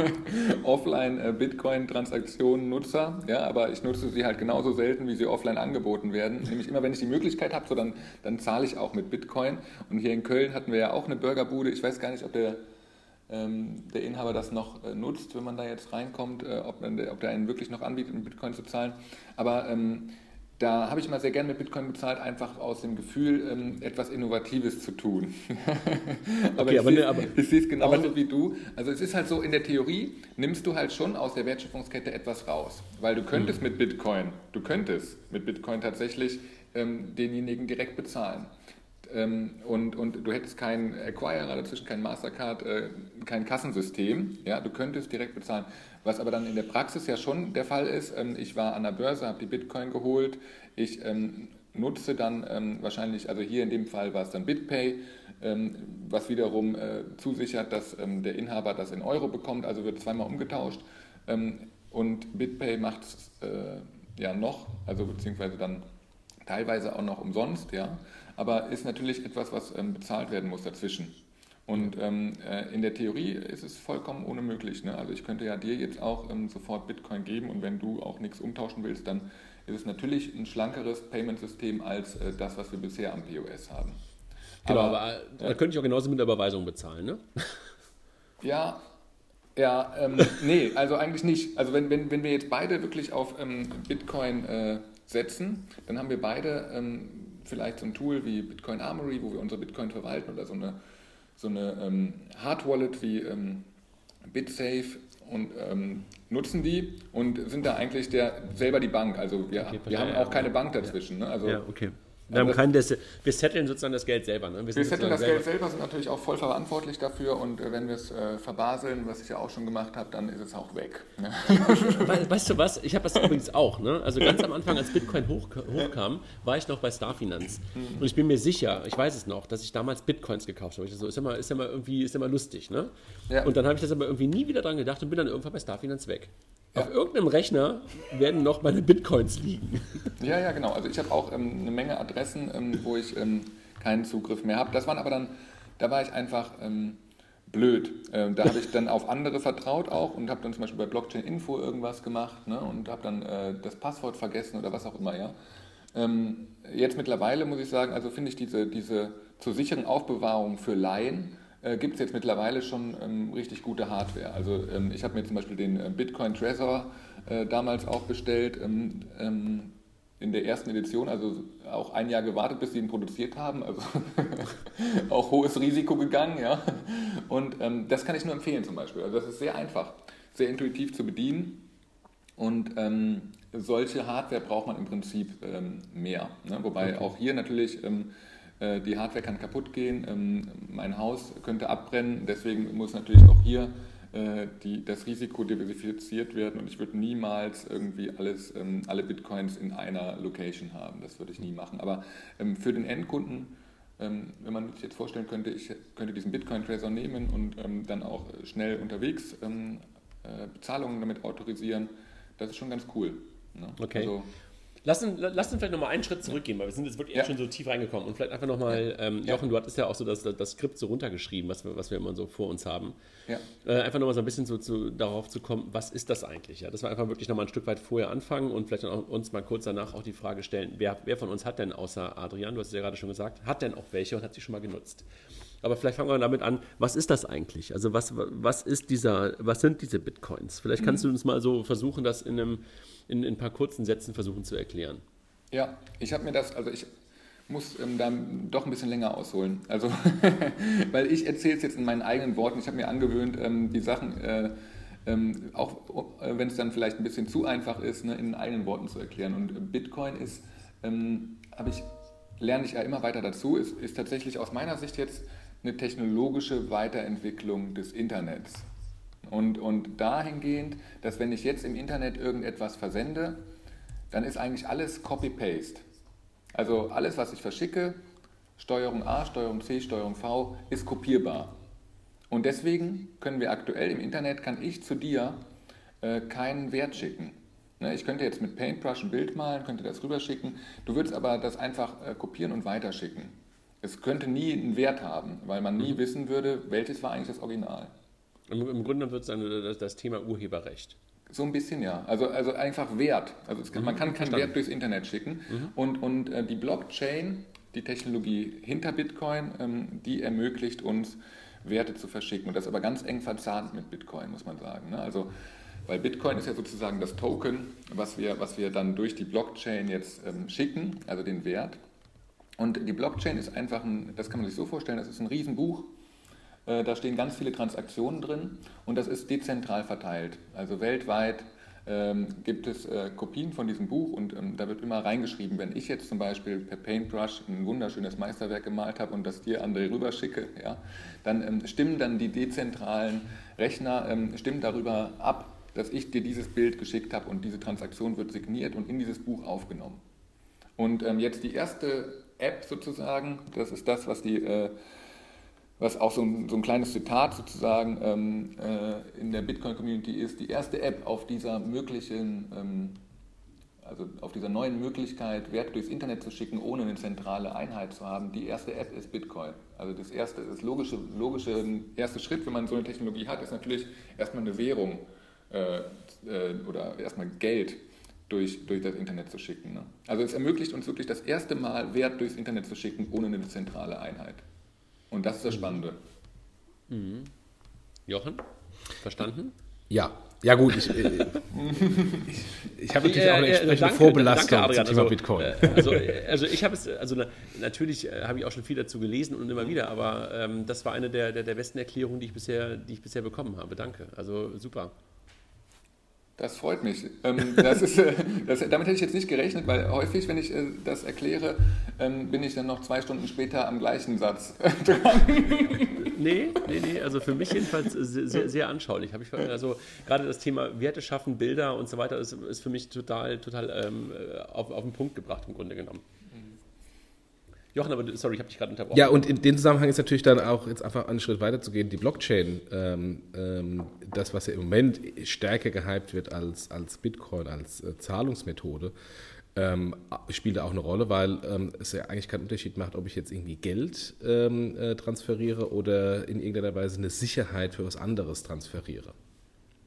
Offline-Bitcoin-Transaktionen-Nutzer, ja, aber ich nutze sie halt genauso selten, wie sie offline angeboten werden. Nämlich immer, wenn ich die Möglichkeit habe, so dann, dann zahle ich auch mit Bitcoin. Und hier in Köln hatten wir ja auch eine Burgerbude. Ich weiß gar nicht, ob der, ähm, der Inhaber das noch äh, nutzt, wenn man da jetzt reinkommt, äh, ob, ob der einen wirklich noch anbietet, mit Bitcoin zu zahlen. Aber ähm, da habe ich immer sehr gerne mit Bitcoin bezahlt, einfach aus dem Gefühl, ähm, etwas Innovatives zu tun. aber, okay, ich, aber, ich sehe es genauso aber, wie du. Also es ist halt so, in der Theorie nimmst du halt schon aus der Wertschöpfungskette etwas raus. Weil du könntest mhm. mit Bitcoin, du könntest mit Bitcoin tatsächlich ähm, denjenigen direkt bezahlen. Ähm, und, und du hättest keinen Acquirer dazwischen, kein Mastercard, äh, kein Kassensystem. Ja, du könntest direkt bezahlen. Was aber dann in der Praxis ja schon der Fall ist, ähm, ich war an der Börse, habe die Bitcoin geholt, ich ähm, nutze dann ähm, wahrscheinlich, also hier in dem Fall war es dann BitPay, was wiederum äh, zusichert, dass der Inhaber das in Euro bekommt, also wird zweimal umgetauscht. und BitPay macht es äh, ja noch, also beziehungsweise dann teilweise auch noch umsonst, ja aber ist natürlich etwas, was bezahlt werden muss dazwischen. Und ähm, äh, in der Theorie ist es vollkommen unmöglich. Ne? Also ich könnte ja dir jetzt auch ähm, sofort Bitcoin geben und wenn du auch nichts umtauschen willst, dann ist es natürlich ein schlankeres Payment-System als äh, das, was wir bisher am POS haben. Genau, aber, aber äh, da könnte ich auch genauso mit der Überweisung bezahlen, ne? Ja, ja, ähm, nee, also eigentlich nicht. Also wenn, wenn, wenn wir jetzt beide wirklich auf ähm, Bitcoin äh, setzen, dann haben wir beide ähm, vielleicht so ein Tool wie Bitcoin Armory, wo wir unsere Bitcoin verwalten oder so eine, so eine ähm, Hard Wallet wie ähm, BitSafe und ähm, nutzen die und sind da eigentlich der, selber die Bank. Also wir, okay, wir haben auch keine Bank dazwischen. Ne? Also, ja, okay. Wir, haben kein, das, wir setteln sozusagen das Geld selber. Ne? Wir, wir setteln das selber. Geld selber, sind natürlich auch voll verantwortlich dafür und äh, wenn wir es äh, verbaseln, was ich ja auch schon gemacht habe, dann ist es auch weg. Ne? Weißt du was? Ich habe das übrigens auch. Ne? Also ganz am Anfang, als Bitcoin hoch, hochkam, war ich noch bei Starfinance. Und ich bin mir sicher, ich weiß es noch, dass ich damals Bitcoins gekauft habe. Ich so, ist ja mal, ist ja mal irgendwie, ist ja mal lustig. Ne? Ja. Und dann habe ich das aber irgendwie nie wieder dran gedacht und bin dann irgendwann bei Starfinance weg. Auf irgendeinem Rechner werden noch meine Bitcoins liegen. Ja, ja, genau. Also ich habe auch ähm, eine Menge Adressen, ähm, wo ich ähm, keinen Zugriff mehr habe. Das waren aber dann, da war ich einfach ähm, blöd. Ähm, da habe ich dann auf andere vertraut auch und habe dann zum Beispiel bei Blockchain Info irgendwas gemacht ne, und habe dann äh, das Passwort vergessen oder was auch immer, ja. Ähm, jetzt mittlerweile muss ich sagen, also finde ich diese, diese zur sicheren Aufbewahrung für Laien äh, gibt es jetzt mittlerweile schon ähm, richtig gute Hardware. Also ähm, ich habe mir zum Beispiel den äh, Bitcoin Trezor äh, damals auch bestellt ähm, ähm, in der ersten Edition, also auch ein Jahr gewartet, bis sie ihn produziert haben. Also auch hohes Risiko gegangen, ja. Und ähm, das kann ich nur empfehlen zum Beispiel. Also das ist sehr einfach, sehr intuitiv zu bedienen. Und ähm, solche Hardware braucht man im Prinzip mehr. Ne? Wobei okay. auch hier natürlich äh, die Hardware kann kaputt gehen, ähm, mein Haus könnte abbrennen, deswegen muss natürlich auch hier äh, die, das Risiko diversifiziert werden und ich würde niemals irgendwie alles, ähm, alle Bitcoins in einer Location haben. Das würde ich nie machen. Aber ähm, für den Endkunden, ähm, wenn man sich jetzt vorstellen könnte, ich könnte diesen Bitcoin-Tracer nehmen und dann auch schnell unterwegs äh, Bezahlungen damit autorisieren, das ist schon ganz cool. Ne? Okay. Also, Lass uns, lass uns vielleicht nochmal einen Schritt zurückgehen, weil wir sind jetzt wirklich ja. schon so tief reingekommen. Und vielleicht einfach nochmal, ähm, Jochen, du hattest ja auch so das, das Skript so runtergeschrieben, was wir, was wir immer so vor uns haben. Ja. Äh, einfach nochmal so ein bisschen so zu, darauf zu kommen, was ist das eigentlich? Ja, dass wir einfach wirklich nochmal ein Stück weit vorher anfangen und vielleicht auch uns mal kurz danach auch die Frage stellen, wer, wer von uns hat denn außer Adrian, du hast es ja gerade schon gesagt, hat denn auch welche und hat sie schon mal genutzt? Aber vielleicht fangen wir damit an, was ist das eigentlich? Also was, was ist dieser, was sind diese Bitcoins? Vielleicht kannst mhm. du uns mal so versuchen, das in einem in, in ein paar kurzen Sätzen versuchen zu erklären. Ja, ich habe mir das, also ich muss ähm, da doch ein bisschen länger ausholen. Also, weil ich erzähle es jetzt in meinen eigenen Worten. Ich habe mir angewöhnt, ähm, die Sachen, äh, ähm, auch äh, wenn es dann vielleicht ein bisschen zu einfach ist, ne, in eigenen Worten zu erklären. Und Bitcoin ist, ähm, habe ich, lerne ich ja immer weiter dazu, ist, ist tatsächlich aus meiner Sicht jetzt eine technologische Weiterentwicklung des Internets. Und, und dahingehend, dass wenn ich jetzt im Internet irgendetwas versende, dann ist eigentlich alles Copy-Paste. Also alles, was ich verschicke, Steuerung A, Steuerung C, Steuerung V, ist kopierbar. Und deswegen können wir aktuell im Internet, kann ich zu dir äh, keinen Wert schicken. Ne, ich könnte jetzt mit Paintbrush ein Bild malen, könnte das rüberschicken. Du würdest aber das einfach äh, kopieren und weiterschicken. Es könnte nie einen Wert haben, weil man nie mhm. wissen würde, welches war eigentlich das Original. Im, im Grunde wird es dann das, das, Thema Urheberrecht. So ein bisschen, ja. Also, also einfach Wert. Also es, mhm, man kann keinen Wert durchs Internet schicken. Mhm. Und, und äh, die Blockchain, die Technologie hinter Bitcoin, ähm, die ermöglicht uns, Werte zu verschicken. Und das ist aber ganz eng verzahnt mit Bitcoin, muss man sagen. Ne? Also, weil Bitcoin ist ja sozusagen das Token, was wir, was wir dann durch die Blockchain jetzt ähm, schicken, also den Wert. Und die Blockchain ist einfach ein, das kann man sich so vorstellen, das ist ein Riesenbuch äh, da stehen ganz viele Transaktionen drin und das ist dezentral verteilt. Also weltweit ähm, gibt es äh, Kopien von diesem Buch und ähm, da wird immer reingeschrieben, wenn ich jetzt zum Beispiel per Paintbrush ein wunderschönes Meisterwerk gemalt habe und das dir André rüberschicke, ja, dann ähm, stimmen dann die dezentralen Rechner stimmen darüber ab, dass ich dir dieses Bild geschickt habe und diese Transaktion wird signiert und in dieses Buch aufgenommen. Und jetzt die erste App sozusagen, das ist das, was die äh, was auch so ein, so ein kleines Zitat sozusagen ähm, äh, in der Bitcoin-Community ist, die erste App auf dieser möglichen, ähm, also auf dieser neuen Möglichkeit, Werte durchs Internet zu schicken, ohne eine zentrale Einheit zu haben, die erste App ist Bitcoin. Also das erste, das logische, logische erste Schritt, wenn man so eine Technologie hat, ist natürlich erstmal eine Währung äh, äh, oder erstmal Geld durch, durch das Internet zu schicken. Ne? Also es ermöglicht uns wirklich das erste Mal Wert durchs Internet zu schicken, ohne eine zentrale Einheit. Und das ist das Spannende. Mhm. Jochen, verstanden? Ja, ja gut, ich, äh, ich, ich habe natürlich auch eine entsprechende danke, Vorbelastung danke, zum Thema also, Bitcoin. Äh, also, also ich habe es, also natürlich äh, habe ich auch schon viel dazu gelesen und immer wieder, aber ähm, das war eine der, der, der besten Erklärungen, die ich bisher, die ich bisher bekommen habe. Danke. Also super. Das freut mich. Ähm, das ist, äh, das, damit hätte ich jetzt nicht gerechnet, weil häufig, wenn ich äh, das erkläre, ähm, bin ich dann noch zwei Stunden später am gleichen Satz dran. Nee, nee, nee. Also für mich jedenfalls sehr, sehr anschaulich. ich, also gerade das Thema Werte schaffen, Bilder und so weiter ist, für mich total, total ähm, auf, auf den Punkt gebracht im Grunde genommen. Jochen, aber sorry, ich habe dich gerade unterbrochen. Ja, und in dem Zusammenhang ist natürlich dann auch jetzt einfach einen Schritt weiter zu gehen, die Blockchain, ähm, ähm, das, was ja im Moment stärker gehypt wird als, als Bitcoin, als äh, Zahlungsmethode, ähm, spielt da auch eine Rolle, weil ähm, es ja eigentlich keinen Unterschied macht, ob ich jetzt irgendwie Geld ähm, äh, transferiere oder in irgendeiner Weise eine Sicherheit für was anderes transferiere.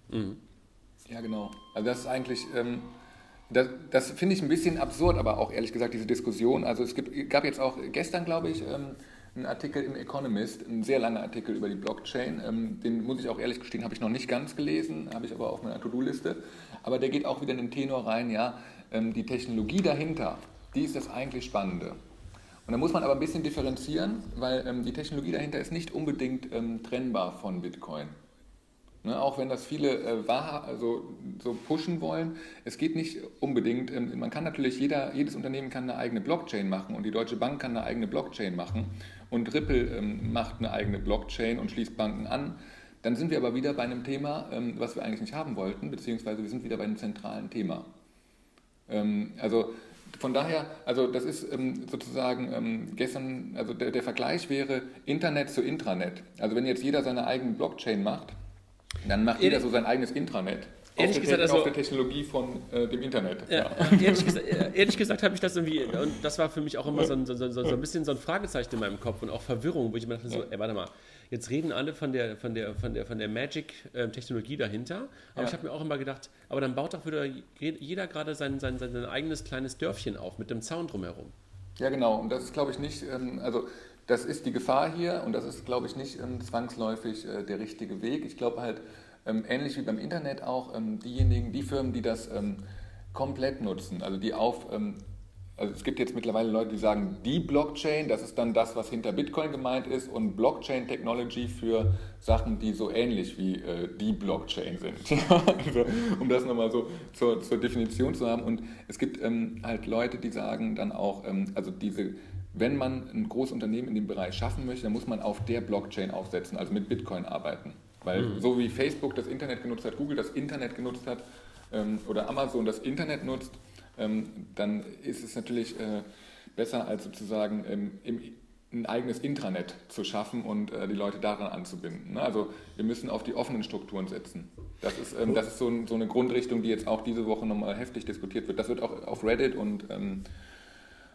Mhm. Ja, genau. Also das ist eigentlich ähm, das, das finde ich ein bisschen absurd, aber auch ehrlich gesagt, diese Diskussion. Also es gibt, gab jetzt auch gestern, glaube ich, ähm, einen Artikel im Economist, ein sehr langer Artikel über die Blockchain. Ähm, den muss ich auch ehrlich gestehen, habe ich noch nicht ganz gelesen, habe ich aber auf meiner To-Do-Liste. Aber der geht auch wieder in den Tenor rein, ja, ähm, die Technologie dahinter, die ist das eigentlich Spannende. Und da muss man aber ein bisschen differenzieren, weil die Technologie dahinter ist nicht unbedingt trennbar von Bitcoin. Ne, auch wenn das viele äh, wahr, also so pushen wollen, es geht nicht unbedingt. Ähm, man kann natürlich, jeder, jedes Unternehmen kann eine eigene Blockchain machen und die Deutsche Bank kann eine eigene Blockchain machen und Ripple ähm, macht eine eigene Blockchain und schließt Banken an. Dann sind wir aber wieder bei einem Thema, ähm, was wir eigentlich nicht haben wollten, beziehungsweise wir sind wieder bei einem zentralen Thema. Ähm, also von daher, also das ist ähm, sozusagen ähm, gestern, also der, der Vergleich wäre Internet zu Intranet. Also wenn jetzt jeder seine eigene Blockchain macht, dann macht jeder so sein eigenes Intranet. Ehrlich auf, gesagt, der, also, auf der Technologie von äh, dem Internet. Ja, Ja. Ehrlich, gesagt, äh, ehrlich gesagt habe ich das irgendwie, und das war für mich auch immer so ein, so, so, so ein bisschen so ein Fragezeichen in meinem Kopf und auch Verwirrung, wo ich mir dachte, so, ey, warte mal, jetzt reden alle von der, von der, von der, von der Magic-Technologie dahinter, aber Ja. ich habe mir auch immer gedacht, aber dann baut doch wieder jeder gerade sein, sein, sein, sein eigenes kleines Dörfchen auf mit dem Zaun drumherum. Ja, genau. Und das ist, glaube ich, nicht, ähm, also das ist die Gefahr hier und das ist, glaube ich, nicht ähm, zwangsläufig äh, der richtige Weg. Ich glaube halt, ähm, ähnlich wie beim Internet auch, ähm, diejenigen, die Firmen, die das ähm, komplett nutzen, also die auf, ähm, also es gibt jetzt mittlerweile Leute, die sagen, die Blockchain, das ist dann das, was hinter Bitcoin gemeint ist und Blockchain-Technology für Sachen, die so ähnlich wie äh, die Blockchain sind. also, um das nochmal so zur, zur Definition zu haben. Und es gibt ähm, halt Leute, die sagen dann auch, also diese, wenn man ein großes Unternehmen in dem Bereich schaffen möchte, dann muss man auf der Blockchain aufsetzen, also mit Bitcoin arbeiten. Weil so wie Facebook das Internet genutzt hat, Google das Internet genutzt hat ähm, oder Amazon das Internet nutzt, ähm, dann ist es natürlich äh, besser, als sozusagen ähm, im, ein eigenes Intranet zu schaffen und äh, die Leute daran anzubinden. Ne? Also wir müssen auf die offenen Strukturen setzen. Das ist, ähm, das ist so, ein, so eine Grundrichtung, die jetzt auch diese Woche nochmal heftig diskutiert wird. Das wird auch auf Reddit und, ähm,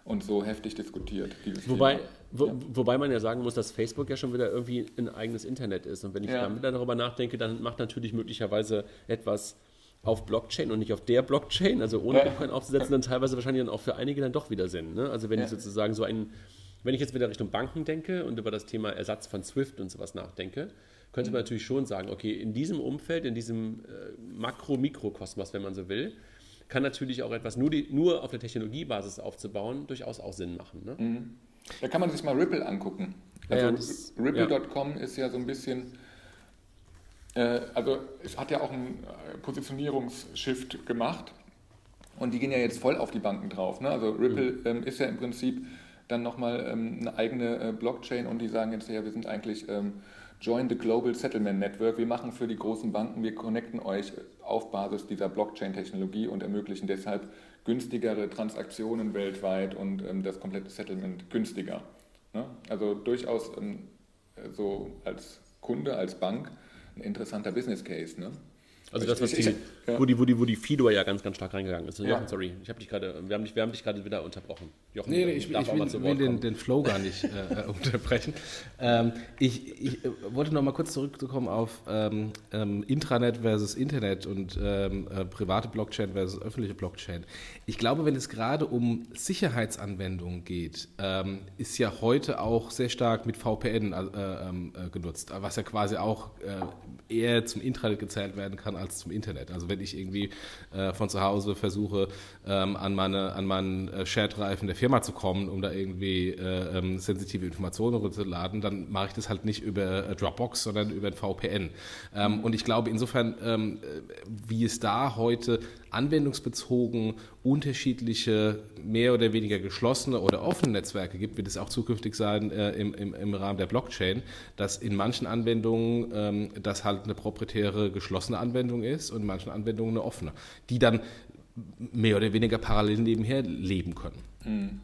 und so heftig diskutiert. Wobei, wo, Ja. wobei man ja sagen muss, dass Facebook ja schon wieder irgendwie ein eigenes Internet ist. Und wenn ich Ja. dann wieder darüber nachdenke, dann macht natürlich möglicherweise etwas auf Blockchain und nicht auf der Blockchain, also ohne Ja. Bitcoin aufzusetzen, dann teilweise wahrscheinlich dann auch für einige dann doch wieder Sinn. Ne? Also wenn ich sozusagen so ein, wenn ich jetzt wieder Richtung Banken denke und über das Thema Ersatz von SWIFT und sowas nachdenke, könnte Mhm. man natürlich schon sagen, okay, in diesem Umfeld, in diesem äh, Makro-Mikrokosmos, wenn man so will, kann natürlich auch etwas nur, die, nur auf der Technologiebasis aufzubauen, durchaus auch Sinn machen. Ne? Mhm. Da kann man sich mal Ripple angucken. Ja, Also ja, Ripple.com ist ja so ein bisschen, äh, also es hat ja auch einen äh, Positionierungsshift gemacht und die gehen ja jetzt voll auf die Banken drauf. Ne? Also Ripple Mhm. ähm, ist ja im Prinzip dann nochmal ähm, eine eigene äh, Blockchain und die sagen jetzt ja, wir sind eigentlich ähm, Join the Global Settlement Network. Wir machen für die großen Banken, wir connecten euch auf Basis dieser Blockchain-Technologie und ermöglichen deshalb günstigere Transaktionen weltweit und ähm, das komplette Settlement günstiger. Ne? Also durchaus ähm, so als Kunde, als Bank ein interessanter Business Case. Ne? Also Ich- das, was ich- die, ich- ja. wo, die, wo, die, wo die Fido ja ganz, ganz stark reingegangen ist. Ja. Jochen, sorry, ich habe dich gerade, wir haben dich, wir haben dich gerade wieder unterbrochen. Jochen, Nee, nee, ich, darf ich auch will, will den, den Flow gar nicht äh, äh, unterbrechen. Ähm, ich, ich äh, wollte noch mal kurz zurückkommen auf ähm, ähm, Intranet versus Internet und ähm, äh, private Blockchain versus öffentliche Blockchain. Ich glaube, wenn es gerade um Sicherheitsanwendungen geht, ähm, ist ja heute auch sehr stark mit VPN äh, ähm, äh, genutzt, was ja quasi auch äh, eher zum Intranet gezählt werden kann als zum Internet. Also wenn ich irgendwie äh, von zu Hause versuche, ähm, an meine an meinen äh, Shared-Reifen der Firma zu kommen, um da irgendwie äh, ähm, sensitive Informationen runterzuladen, dann mache ich das halt nicht über äh, Dropbox, sondern über ein VPN. Ähm, und ich glaube insofern, ähm, äh, wie es da heute anwendungsbezogen unterschiedliche, mehr oder weniger geschlossene oder offene Netzwerke gibt, wird es auch zukünftig sein äh, im, im, im Rahmen der Blockchain, dass in manchen Anwendungen ähm, das halt eine proprietäre geschlossene Anwendung ist und in manchen Anwendungen eine offene, die dann mehr oder weniger parallel nebenher leben können.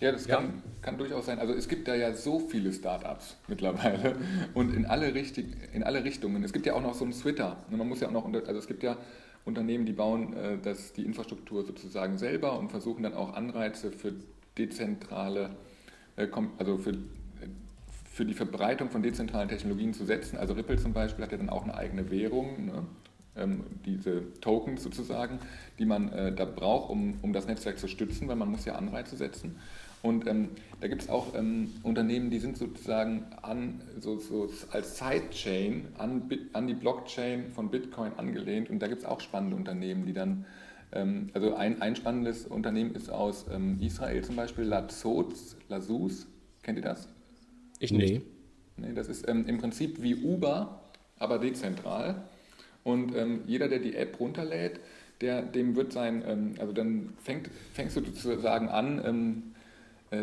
Ja, das Ja. kann, kann durchaus sein. Also es gibt da ja so viele Startups mittlerweile und in alle, richtig, in alle Richtungen. Es gibt ja auch noch so ein Twitter. Man muss ja auch noch, also es gibt ja Unternehmen, die bauen äh, das, die Infrastruktur sozusagen selber und versuchen dann auch Anreize für dezentrale, äh, also für, für die Verbreitung von dezentralen Technologien zu setzen. Also Ripple zum Beispiel hat ja dann auch eine eigene Währung. Ne? ähm, diese Tokens sozusagen, die man äh, da braucht, um, um das Netzwerk zu stützen, weil man muss ja Anreize setzen. Und ähm, da gibt es auch ähm, Unternehmen, die sind sozusagen an, so, so als Sidechain an, an die Blockchain von Bitcoin angelehnt. Und da gibt es auch spannende Unternehmen, die dann, ähm, also ein, ein spannendes Unternehmen ist aus ähm, Israel zum Beispiel, Lazos, Lazuz, kennt ihr das? Ich nicht. Nee. Nee, das ist ähm, im Prinzip wie Uber, aber dezentral. Und ähm, jeder, der die App runterlädt, der, dem wird sein, ähm, also dann fängt, fängst du sozusagen an,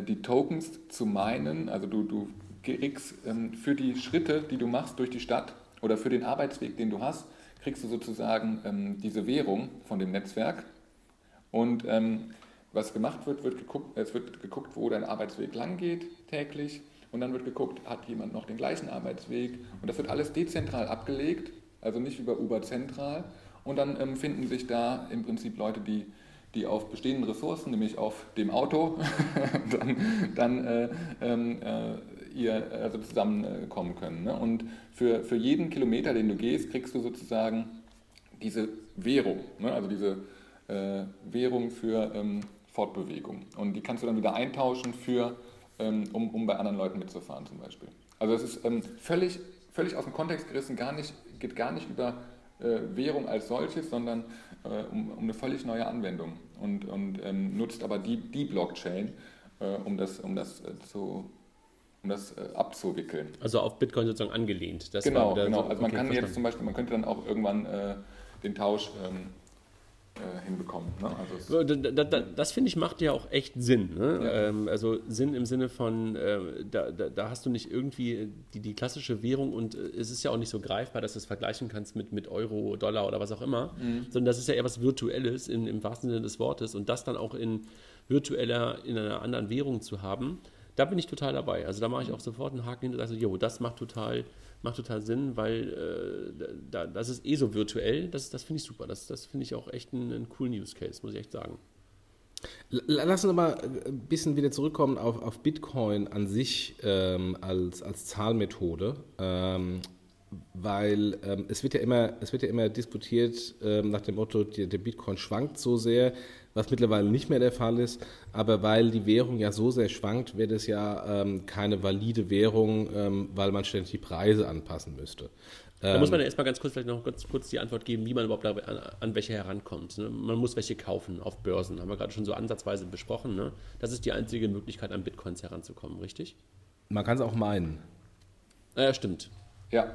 die Tokens zu meinen. Also du, du kriegst ähm, für die Schritte, die du machst durch die Stadt oder für den Arbeitsweg, den du hast, kriegst du sozusagen ähm, diese Währung von dem Netzwerk. Und ähm, was gemacht wird, wird geguckt, es wird geguckt, wo dein Arbeitsweg lang geht täglich. Und dann wird geguckt, hat jemand noch den gleichen Arbeitsweg. Und das wird alles dezentral abgelegt, also nicht über Uber zentral. Und dann finden sich da im Prinzip Leute, die, die auf bestehenden Ressourcen, nämlich auf dem Auto, dann, dann äh, ähm, äh, ihr also zusammenkommen können. Ne? Und für, für jeden Kilometer, den du gehst, kriegst du sozusagen diese Währung, ne? also diese äh, Währung für ähm, Fortbewegung. Und die kannst du dann wieder eintauschen, für, ähm, um, um bei anderen Leuten mitzufahren zum Beispiel. Also es ist ähm, völlig, völlig aus dem Kontext gerissen, gar nicht, geht gar nicht über äh, Währung als solches, sondern äh, um, um, eine völlig neue Anwendung und, und ähm, nutzt aber die, die Blockchain, äh, um das, um das äh, zu um das äh, abzuwickeln. Also auf Bitcoin sozusagen angelehnt. Das genau, genau. So, also man okay, kann verstanden. jetzt zum Beispiel, man könnte dann auch irgendwann äh, den Tausch ähm, äh, hinbekommen. Ne? Also das, das, das finde ich macht ja auch echt Sinn. Ne? Ja. Ähm, also Sinn im Sinne von, äh, da, da, da, hast du nicht irgendwie die, die klassische Währung und äh, es ist ja auch nicht so greifbar, dass du es vergleichen kannst mit, mit Euro, Dollar oder was auch immer, mhm. sondern das ist ja eher was Virtuelles in, im wahrsten Sinne des Wortes und das dann auch in virtueller, in einer anderen Währung zu haben, da bin ich total dabei. Also da mache ich auch sofort einen Haken hin und sage, jo, das macht total macht total Sinn, weil äh, da, das ist eh so virtuell. Das, das finde ich super. Das, das finde ich auch echt einen, einen coolen Use Case, muss ich echt sagen. Lass uns mal ein bisschen wieder zurückkommen auf, auf Bitcoin an sich ähm, als, als Zahlmethode. Ähm, weil ähm, es, wird ja immer, es wird ja immer diskutiert ähm, nach dem Motto, der, der Bitcoin schwankt so sehr, was mittlerweile nicht mehr der Fall ist. Aber weil die Währung ja so sehr schwankt, wird es ja ähm, keine valide Währung, ähm, weil man ständig die Preise anpassen müsste. Da muss man ja erstmal ganz kurz vielleicht noch ganz kurz die Antwort geben, wie man überhaupt an, an welche herankommt. Ne? Man muss welche kaufen auf Börsen, haben wir gerade schon so ansatzweise besprochen. Ne? Das ist die einzige Möglichkeit, an Bitcoins heranzukommen, richtig? Man kann es auch meinen. Ja, stimmt. Ja,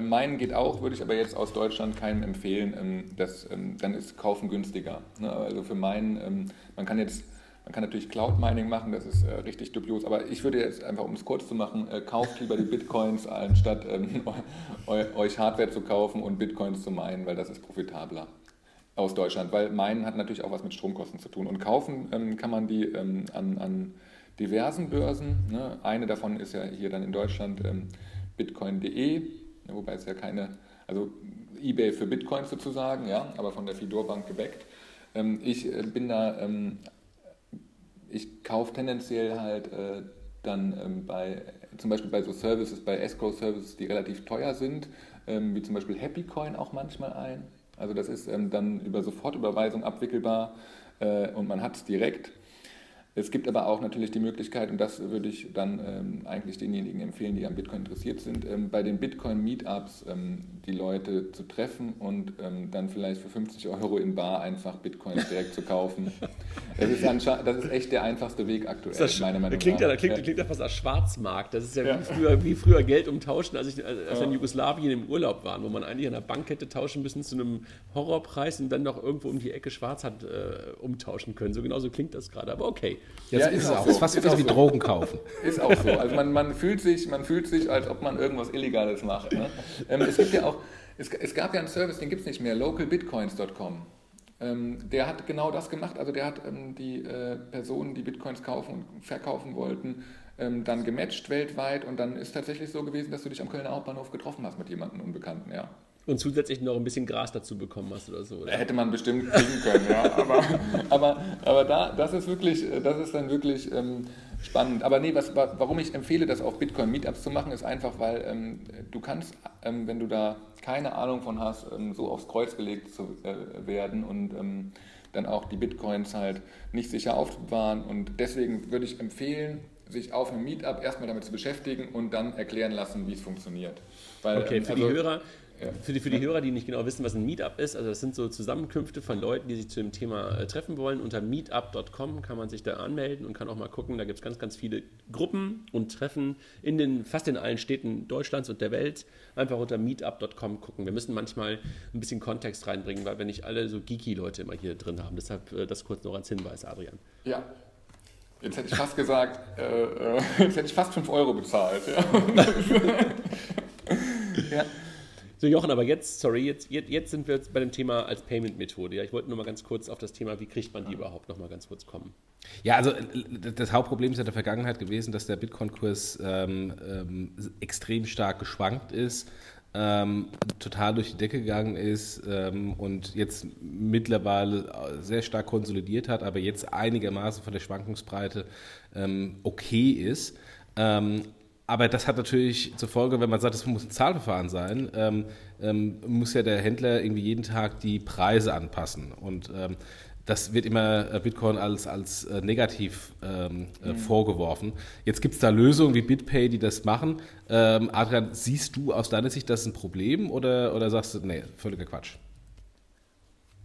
meinen geht auch, würde ich aber jetzt aus Deutschland keinem empfehlen. Ähm, das, ähm, dann ist Kaufen günstiger. Ne? Also für meinen, ähm, man kann jetzt, man kann natürlich Cloud Mining machen, das ist äh, richtig dubios, aber ich würde jetzt einfach, um es kurz zu machen, äh, kauft lieber die Bitcoins, anstatt euch Hardware zu kaufen und Bitcoins zu meinen, weil das ist profitabler aus Deutschland. Weil meinen hat natürlich auch was mit Stromkosten zu tun. Und kaufen kann man die an, an diversen Börsen. Ne? Eine davon ist ja hier dann in Deutschland bitcoin.de wobei es ja keine, also eBay für Bitcoins sozusagen, ja, aber von der Fidor Bank gebackt. Ähm, ich äh, bin da, ähm, ich kaufe tendenziell halt äh, dann ähm, bei, zum Beispiel bei so Services, bei Escrow-Services, die relativ teuer sind, wie zum Beispiel HappyCoin auch manchmal ein. Also das ist dann über Sofortüberweisung abwickelbar äh, und man hat es direkt. Es gibt aber auch natürlich die Möglichkeit, und das würde ich dann ähm, eigentlich denjenigen empfehlen, die am Bitcoin interessiert sind, ähm, bei den Bitcoin-Meetups ähm, die Leute zu treffen und ähm, dann vielleicht für 50 Euro in Bar einfach Bitcoins direkt zu kaufen. Das ist, das ist, echt der einfachste Weg aktuell, das meiner Meinung klingt nach. Ja, klingt, ja. klingt ja fast als Schwarzmarkt. Das ist ja, ja. Wie, früher, wie, früher, Geld umtauschen, als, ich, als wir in Jugoslawien im Urlaub waren, wo man eigentlich an der Bank hätte tauschen müssen zu einem Horrorpreis und dann noch irgendwo um die Ecke schwarz hat äh, umtauschen können. So genauso klingt das gerade, aber okay. Jetzt ja, ist, es auch. So. Ist fast ist wie so. Drogen kaufen. Ist auch so. Also man, man, fühlt sich, man fühlt sich, als ob man irgendwas Illegales macht. Ne? Ähm, es gibt ja auch, es, es, gab ja einen Service, den gibt es nicht mehr, localbitcoins.com. Ähm, der hat genau das gemacht. Also der hat ähm, die äh, Personen, die Bitcoins kaufen und verkaufen wollten, ähm, dann gematcht weltweit und dann ist tatsächlich so gewesen, dass du dich am Kölner Hauptbahnhof getroffen hast mit jemandem Unbekannten, ja. Und zusätzlich noch ein bisschen Gras dazu bekommen hast oder so. Oder? Hätte man bestimmt kriegen können, ja. Aber, aber, aber da, das ist wirklich, das ist dann wirklich ähm, spannend. Aber nee, was, warum ich empfehle, das auf Bitcoin-Meetups zu machen, ist einfach, weil ähm, du kannst, ähm, wenn du da keine Ahnung von hast, ähm, so aufs Kreuz gelegt zu äh, werden und ähm, dann auch die Bitcoins halt nicht sicher aufzubewahren. Und deswegen würde ich empfehlen, sich auf einem Meetup erstmal damit zu beschäftigen und dann erklären lassen, wie es funktioniert. Weil, okay, ähm, für also, die Hörer, Ja. Für, die, für die Hörer, die nicht genau wissen, was ein Meetup ist, also das sind so Zusammenkünfte von Leuten, die sich zu dem Thema äh, treffen wollen. Unter meetup.com kann man sich da anmelden und kann auch mal gucken. Da gibt es ganz, ganz viele Gruppen und Treffen in den fast in allen Städten Deutschlands und der Welt. Einfach unter meetup.com gucken. Wir müssen manchmal ein bisschen Kontext reinbringen, weil wir nicht alle so geeky Leute immer hier drin haben. Deshalb äh, das kurz noch als Hinweis, Adrian. Ja, Jetzt hätte ich fast gesagt, äh, äh jetzt hätte ich fast 5 Euro bezahlt. Ja. ja. So, Jochen, aber jetzt, sorry, jetzt, jetzt, jetzt sind wir jetzt bei dem Thema als Payment-Methode. Ja, ich wollte nur mal ganz kurz auf das Thema, wie kriegt man die überhaupt, noch mal ganz kurz kommen. Ja, also das Hauptproblem ist ja in der Vergangenheit gewesen, dass der Bitcoin-Kurs ähm, ähm, extrem stark geschwankt ist. Ähm, total durch die Decke gegangen ist ähm, und jetzt mittlerweile sehr stark konsolidiert hat, aber jetzt einigermaßen von der Schwankungsbreite ähm, okay ist. Aber das hat natürlich zur Folge, wenn man sagt, es muss ein Zahlverfahren sein, ähm, ähm, muss ja der Händler irgendwie jeden Tag die Preise anpassen. Und ähm, das wird immer äh, Bitcoin als, als äh, negativ ähm, äh, mhm. vorgeworfen. Jetzt gibt es da Lösungen wie BitPay, die das machen. Ähm, Adrian, siehst du aus deiner Sicht das ein Problem oder, oder sagst du, nee, völliger Quatsch?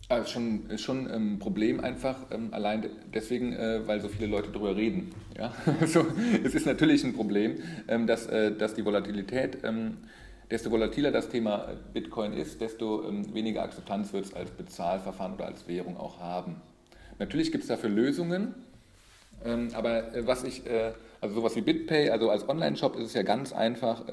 Also schon, schon ein Problem einfach, ähm, allein deswegen, äh, weil so viele Leute darüber reden. Ja? so, es ist natürlich ein Problem, ähm, dass, äh, dass die Volatilität, ähm, desto volatiler das Thema Bitcoin ist, desto weniger Akzeptanz wird es als Bezahlverfahren oder als Währung auch haben. Natürlich gibt es dafür Lösungen, aber äh, was ich, also sowas wie BitPay, also als Online-Shop ist es ja ganz einfach,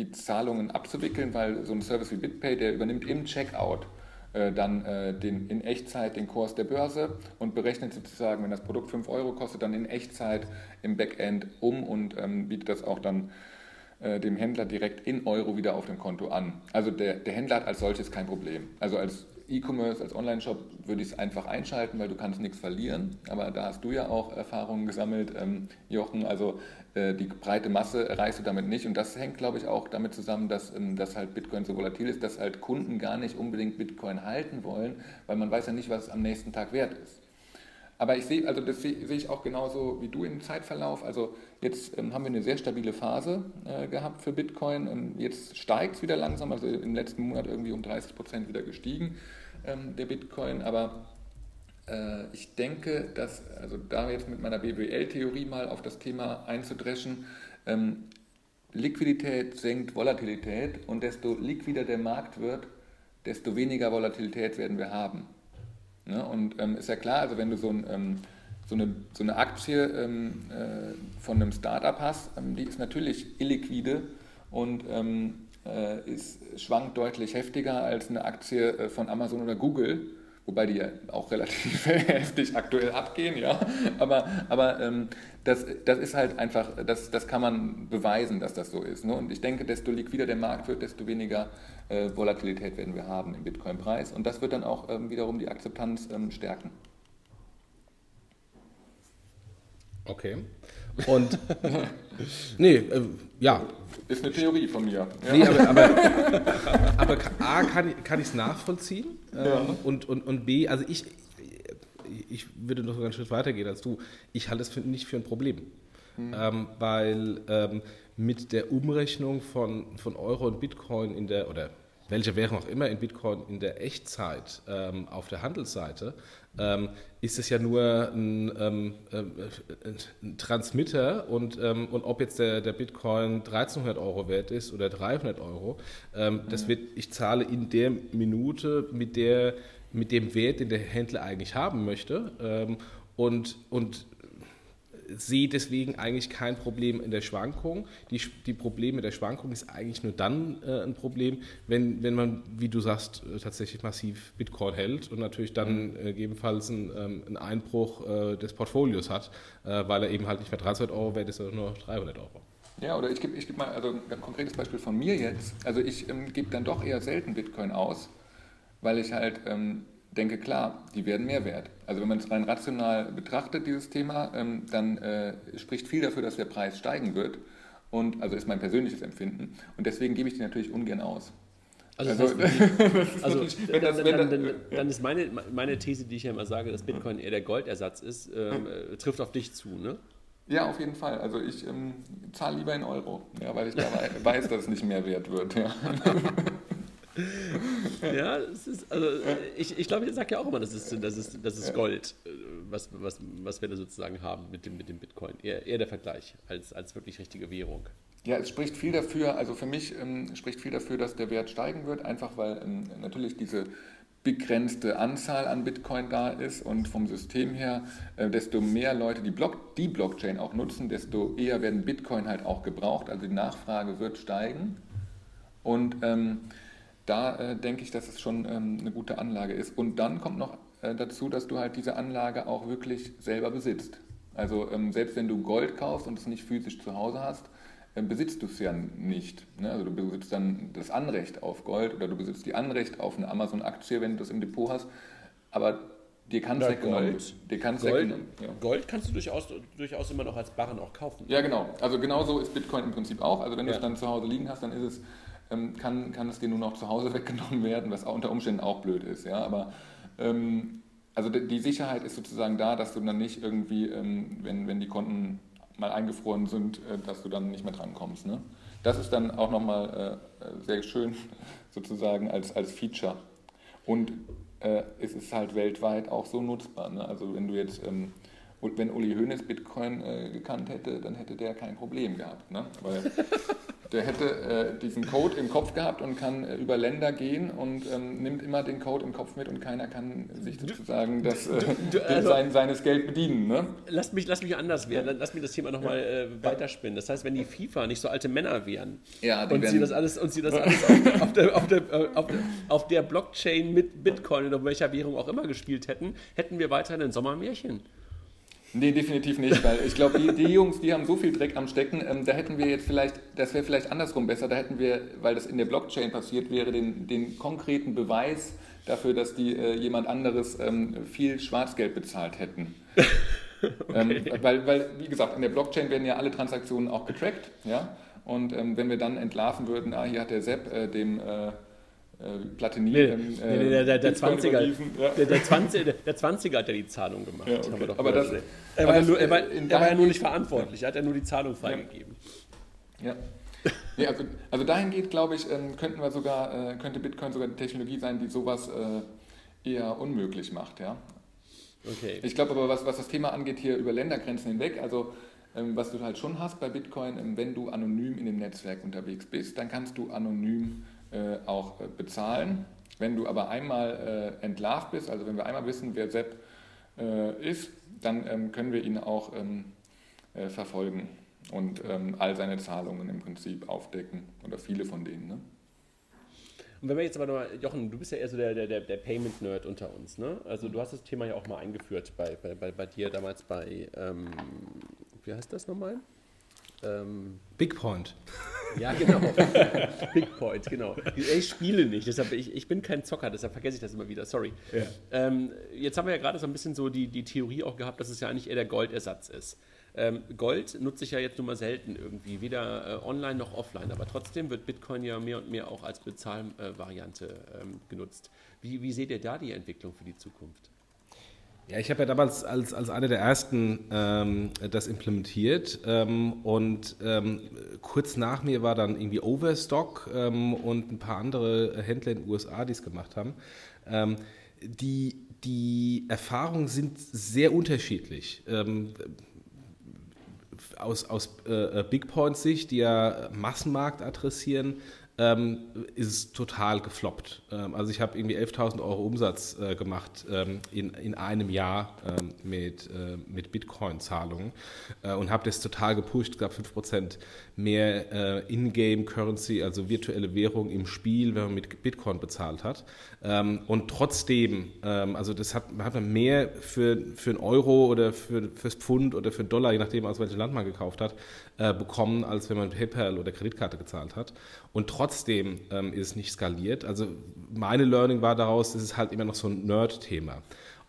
die Zahlungen abzuwickeln, weil so ein Service wie BitPay, der übernimmt im Checkout äh, dann äh, den, in Echtzeit den Kurs der Börse und berechnet sozusagen, wenn das Produkt 5 Euro kostet, dann in Echtzeit im Backend um und ähm, bietet das auch dann äh, dem Händler direkt in Euro wieder auf dem Konto an. Also der, der Händler hat als solches kein Problem. Also als E-Commerce, als Online-Shop würde ich es einfach einschalten, weil du kannst nichts verlieren. Aber da hast du ja auch Erfahrungen gesammelt, ähm, Jochen. Also die breite Masse erreichst du damit nicht. Und das hängt, glaube ich, auch damit zusammen, dass, ähm, dass halt Bitcoin so volatil ist, dass halt Kunden gar nicht unbedingt Bitcoin halten wollen, weil man weiß ja nicht, was am nächsten Tag wert ist. Aber ich sehe, also das sehe, ich auch genauso wie du im Zeitverlauf. Also jetzt ähm, haben wir eine sehr stabile Phase äh, gehabt für Bitcoin. Ähm, jetzt steigt es wieder langsam, also im letzten Monat irgendwie um 30 Prozent wieder gestiegen, ähm, der Bitcoin. Aber äh, ich denke, dass, also da jetzt mit meiner BWL-Theorie mal auf das Thema einzudreschen, ähm, Liquidität senkt Volatilität und desto liquider der Markt wird, desto weniger Volatilität werden wir haben. Ne? Und ähm, ist ja klar, also wenn du so, ein, ähm, so, eine, so eine Aktie ähm, äh, von einem Startup hast, ähm, die ist natürlich illiquide und ähm, äh, ist, schwankt deutlich heftiger als eine Aktie äh, von Amazon oder Google wobei die ja auch relativ heftig aktuell abgehen, ja. Aber, aber ähm, das, das ist halt einfach, das, das kann man beweisen, dass das so ist. Ne? Und ich denke, desto liquider der Markt wird, desto weniger äh, Volatilität werden wir haben im Bitcoin-Preis. Und das wird dann auch ähm, wiederum die Akzeptanz ähm, stärken. Okay. Und nee, äh, ja. Ist eine Theorie von mir. Ja. Nee, aber, aber, aber A, kann, kann ich es nachvollziehen ja. ähm, und, und, und B, also ich, ich würde noch sogar einen Schritt weiter gehen als du. Ich halte es nicht für ein Problem. Mhm. Ähm, weil ähm, mit der Umrechnung von, von Euro und Bitcoin in der, oder welche Währung auch immer in Bitcoin in der Echtzeit ähm, auf der Handelsseite, ähm, ist es ja nur ein, ähm, äh, ein Transmitter und, ähm, und ob jetzt der, der Bitcoin 1300 Euro wert ist oder 300 Euro, ähm, das wird, ich zahle in der Minute mit, der, mit dem Wert, den der Händler eigentlich haben möchte ähm, und, und sehe deswegen eigentlich kein Problem in der Schwankung. Die, die Probleme der Schwankung ist eigentlich nur dann äh, ein Problem, wenn, wenn man, wie du sagst, äh, tatsächlich massiv Bitcoin hält und natürlich dann äh, gegebenenfalls ein, ähm, einen Einbruch äh, des Portfolios hat, äh, weil er eben halt nicht mehr 300 Euro wert ist, sondern nur 300 Euro. Ja, oder ich gebe ich geb mal also ein konkretes Beispiel von mir jetzt. Also ich ähm, gebe dann doch eher selten Bitcoin aus, weil ich halt ähm, denke, klar, die werden mehr wert. Also wenn man es rein rational betrachtet, dieses Thema, ähm, dann äh, spricht viel dafür, dass der Preis steigen wird. Und, also ist mein persönliches Empfinden. Und deswegen gebe ich die natürlich ungern aus. Also, also, also das, dann, dann, dann, ist meine, meine These, die ich ja immer sage, dass Bitcoin eher der Goldersatz ist, ähm, äh, trifft auf dich zu, ne? Ja, auf jeden Fall. Also ich ähm, zahle lieber in Euro, ja, weil ich weiß, dass es nicht mehr wert wird. Ja, ja ist, also ich, ich glaube, ich sage ja auch immer, das ist, das ist, das ist Gold, äh, was, was, was wir da sozusagen haben mit dem, mit dem Bitcoin. Eher, eher der Vergleich als, als wirklich richtige Währung. Ja, es spricht viel dafür, also für mich ähm, spricht viel dafür, dass der Wert steigen wird, einfach weil ähm, natürlich diese begrenzte Anzahl an Bitcoin da ist und vom System her, äh, desto mehr Leute die, Block, die Blockchain auch nutzen, desto eher werden Bitcoin halt auch gebraucht. Also die Nachfrage wird steigen. Und ähm, da äh, denke ich, dass es schon ähm, eine gute Anlage ist. Und dann kommt noch äh, dazu, dass du halt diese Anlage auch wirklich selber besitzt. Also ähm, selbst wenn du Gold kaufst und es nicht physisch zu Hause hast, besitzt du es ja nicht. Ne? Also du besitzt dann das Anrecht auf Gold oder du besitzt die Anrecht auf eine Amazon-Aktie, wenn du das im Depot hast. Aber dir kann es weggenommen dir kann's Gold, ja. Gold kannst du durchaus, durchaus immer noch als Barren auch kaufen. Ja, genau. Also genauso ist Bitcoin im Prinzip auch. Also wenn ja. du es dann zu Hause liegen hast, dann ist es, kann, kann es dir nur noch zu Hause weggenommen werden, was auch unter Umständen auch blöd ist. Ja? Aber ähm, also die Sicherheit ist sozusagen da, dass du dann nicht irgendwie, ähm, wenn, wenn die Konten mal eingefroren sind, äh, dass du dann nicht mehr drankommst. Ne? Das ist dann auch nochmal äh, äh, sehr schön sozusagen als, als Feature. Und äh, es ist halt weltweit auch so nutzbar. Ne? Also wenn du jetzt, ähm, wenn Uli Hoeneß Bitcoin äh, gekannt hätte, dann hätte der kein Problem gehabt. Ne? Weil der hätte äh, diesen Code im Kopf gehabt und kann äh, über Länder gehen und ähm, nimmt immer den Code im Kopf mit und keiner kann sich sozusagen das, äh, du, du, also, sein, seines Geld bedienen. Ne? Lass, mich, lass mich anders werden, lass mich das Thema nochmal äh, weiterspinnen. Das heißt, wenn die FIFA nicht so alte Männer wären ja, und, sie das alles, und sie das alles auf, auf, der, auf, der, äh, auf, der, auf der Blockchain mit Bitcoin oder welcher Währung auch immer gespielt hätten, hätten wir weiterhin ein Sommermärchen. Nee, definitiv nicht, weil ich glaube, die, die, Jungs, die haben so viel Dreck am Stecken, ähm, da hätten wir jetzt vielleicht, das wäre vielleicht andersrum besser, da hätten wir, weil das in der Blockchain passiert wäre, den, den konkreten Beweis dafür, dass die äh, jemand anderes ähm, viel Schwarzgeld bezahlt hätten. Ähm, okay. ähm, weil, weil, wie gesagt, in der Blockchain werden ja alle Transaktionen auch getrackt, ja, und ähm, wenn wir dann entlarven würden, ah, hier hat der Sepp äh, dem... Äh, äh, Platini. Nee, ähm, nee, nee, der, der, der 20er, ja. der, der, 20, der, der 20er hat ja die Zahlung gemacht. Ja, okay. aber das, er, war ja nur, er, war, er war ja nur nicht verantwortlich, er hat ja nur die Zahlung freigegeben. Ja. nee, also, also dahingehend, glaube ich, ähm, könnten wir sogar, äh, könnte Bitcoin sogar die Technologie sein, die sowas äh, eher unmöglich macht. Ja? Okay. Ich glaube aber, was, was das Thema angeht, hier über Ländergrenzen hinweg, also ähm, was du halt schon hast bei Bitcoin, ähm, wenn du anonym in dem Netzwerk unterwegs bist, dann kannst du anonym äh, auch äh, bezahlen. Wenn du aber einmal äh, entlarvt bist, also wenn wir einmal wissen, wer Sepp ist, dann ähm, können wir ihn auch ähm, verfolgen und ähm, all seine Zahlungen im Prinzip aufdecken oder viele von denen. Ne? Und wenn wir jetzt aber nochmal, Jochen, du bist ja eher so der, der, der Payment-Nerd unter uns, ne? Also du hast das Thema ja auch mal eingeführt bei, bei, bei, bei dir damals bei, ähm, wie heißt das nochmal? Ähm, Big Point. Ja, genau. Big Point, genau. Ich spiele nicht, deshalb ich, ich bin kein Zocker, deshalb vergesse ich das immer wieder, sorry. Ja. Ähm, jetzt haben wir ja gerade so ein bisschen so die, die Theorie auch gehabt, dass es ja eigentlich eher der Goldersatz ist. Ähm, Gold nutze ich ja jetzt nur mal selten irgendwie, weder äh, online noch offline, aber trotzdem wird Bitcoin ja mehr und mehr auch als Bezahlvariante äh, ähm, genutzt. Wie, wie seht ihr da die Entwicklung für die Zukunft? Ja, ich habe ja damals als, als einer der ersten ähm, das implementiert ähm, und ähm, kurz nach mir war dann irgendwie Overstock ähm, und ein paar andere Händler in den USA, die es gemacht haben. Ähm, die, die Erfahrungen sind sehr unterschiedlich. Ähm, aus, aus äh, Big Point Sicht, die ja Massenmarkt adressieren, ähm, ist es total gefloppt. Ähm, also ich habe irgendwie 11.000 Euro Umsatz äh, gemacht ähm, in, in einem Jahr ähm, mit, äh, mit Bitcoin-Zahlungen äh, und habe das total gepusht. Gab 5% mehr äh, In-Game-Currency, also virtuelle Währung im Spiel, wenn man mit Bitcoin bezahlt hat. Ähm, und trotzdem, ähm, also das hat, hat man mehr für, für einen Euro oder für, fürs Pfund oder für einen Dollar, je nachdem aus welchem Land man gekauft hat, äh, bekommen, als wenn man PayPal oder Kreditkarte gezahlt hat. Und trotzdem ähm, ist es nicht skaliert. Also meine Learning war daraus, es ist halt immer noch so ein Nerd-Thema.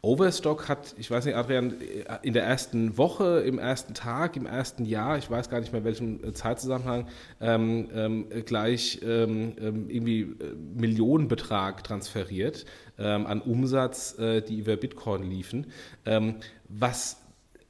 Overstock hat, ich weiß nicht, Adrian, in der ersten Woche, im ersten Tag, im ersten Jahr, ich weiß gar nicht mehr welchen äh, Zeitzusammenhang, ähm, ähm, gleich ähm, ähm irgendwie äh, Millionenbetrag transferiert ähm, an Umsatz, äh, die über Bitcoin liefen. Ähm, was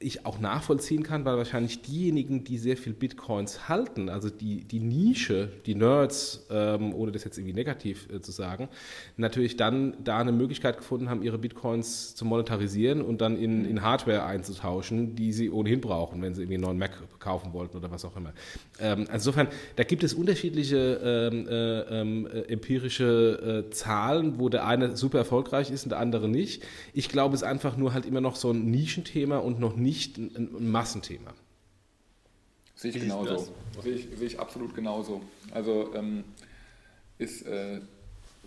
ich auch nachvollziehen kann, weil wahrscheinlich diejenigen, die sehr viel Bitcoins halten, also die, die Nische, die Nerds, ähm, ohne das jetzt irgendwie negativ äh, zu sagen, natürlich dann da eine Möglichkeit gefunden haben, ihre Bitcoins zu monetarisieren und dann in, in Hardware einzutauschen, die sie ohnehin brauchen, wenn sie irgendwie einen neuen Mac kaufen wollten oder was auch immer. Ähm, also insofern, da gibt es unterschiedliche ähm, äh, ähm, äh, empirische äh, Zahlen, wo der eine super erfolgreich ist und der andere nicht. Ich glaube, es ist einfach nur halt immer noch so ein Nischenthema und noch nicht nicht ein, ein Massenthema. Sehe ich genauso. Sehe ich, sehe ich absolut genauso. Also ähm, ist äh,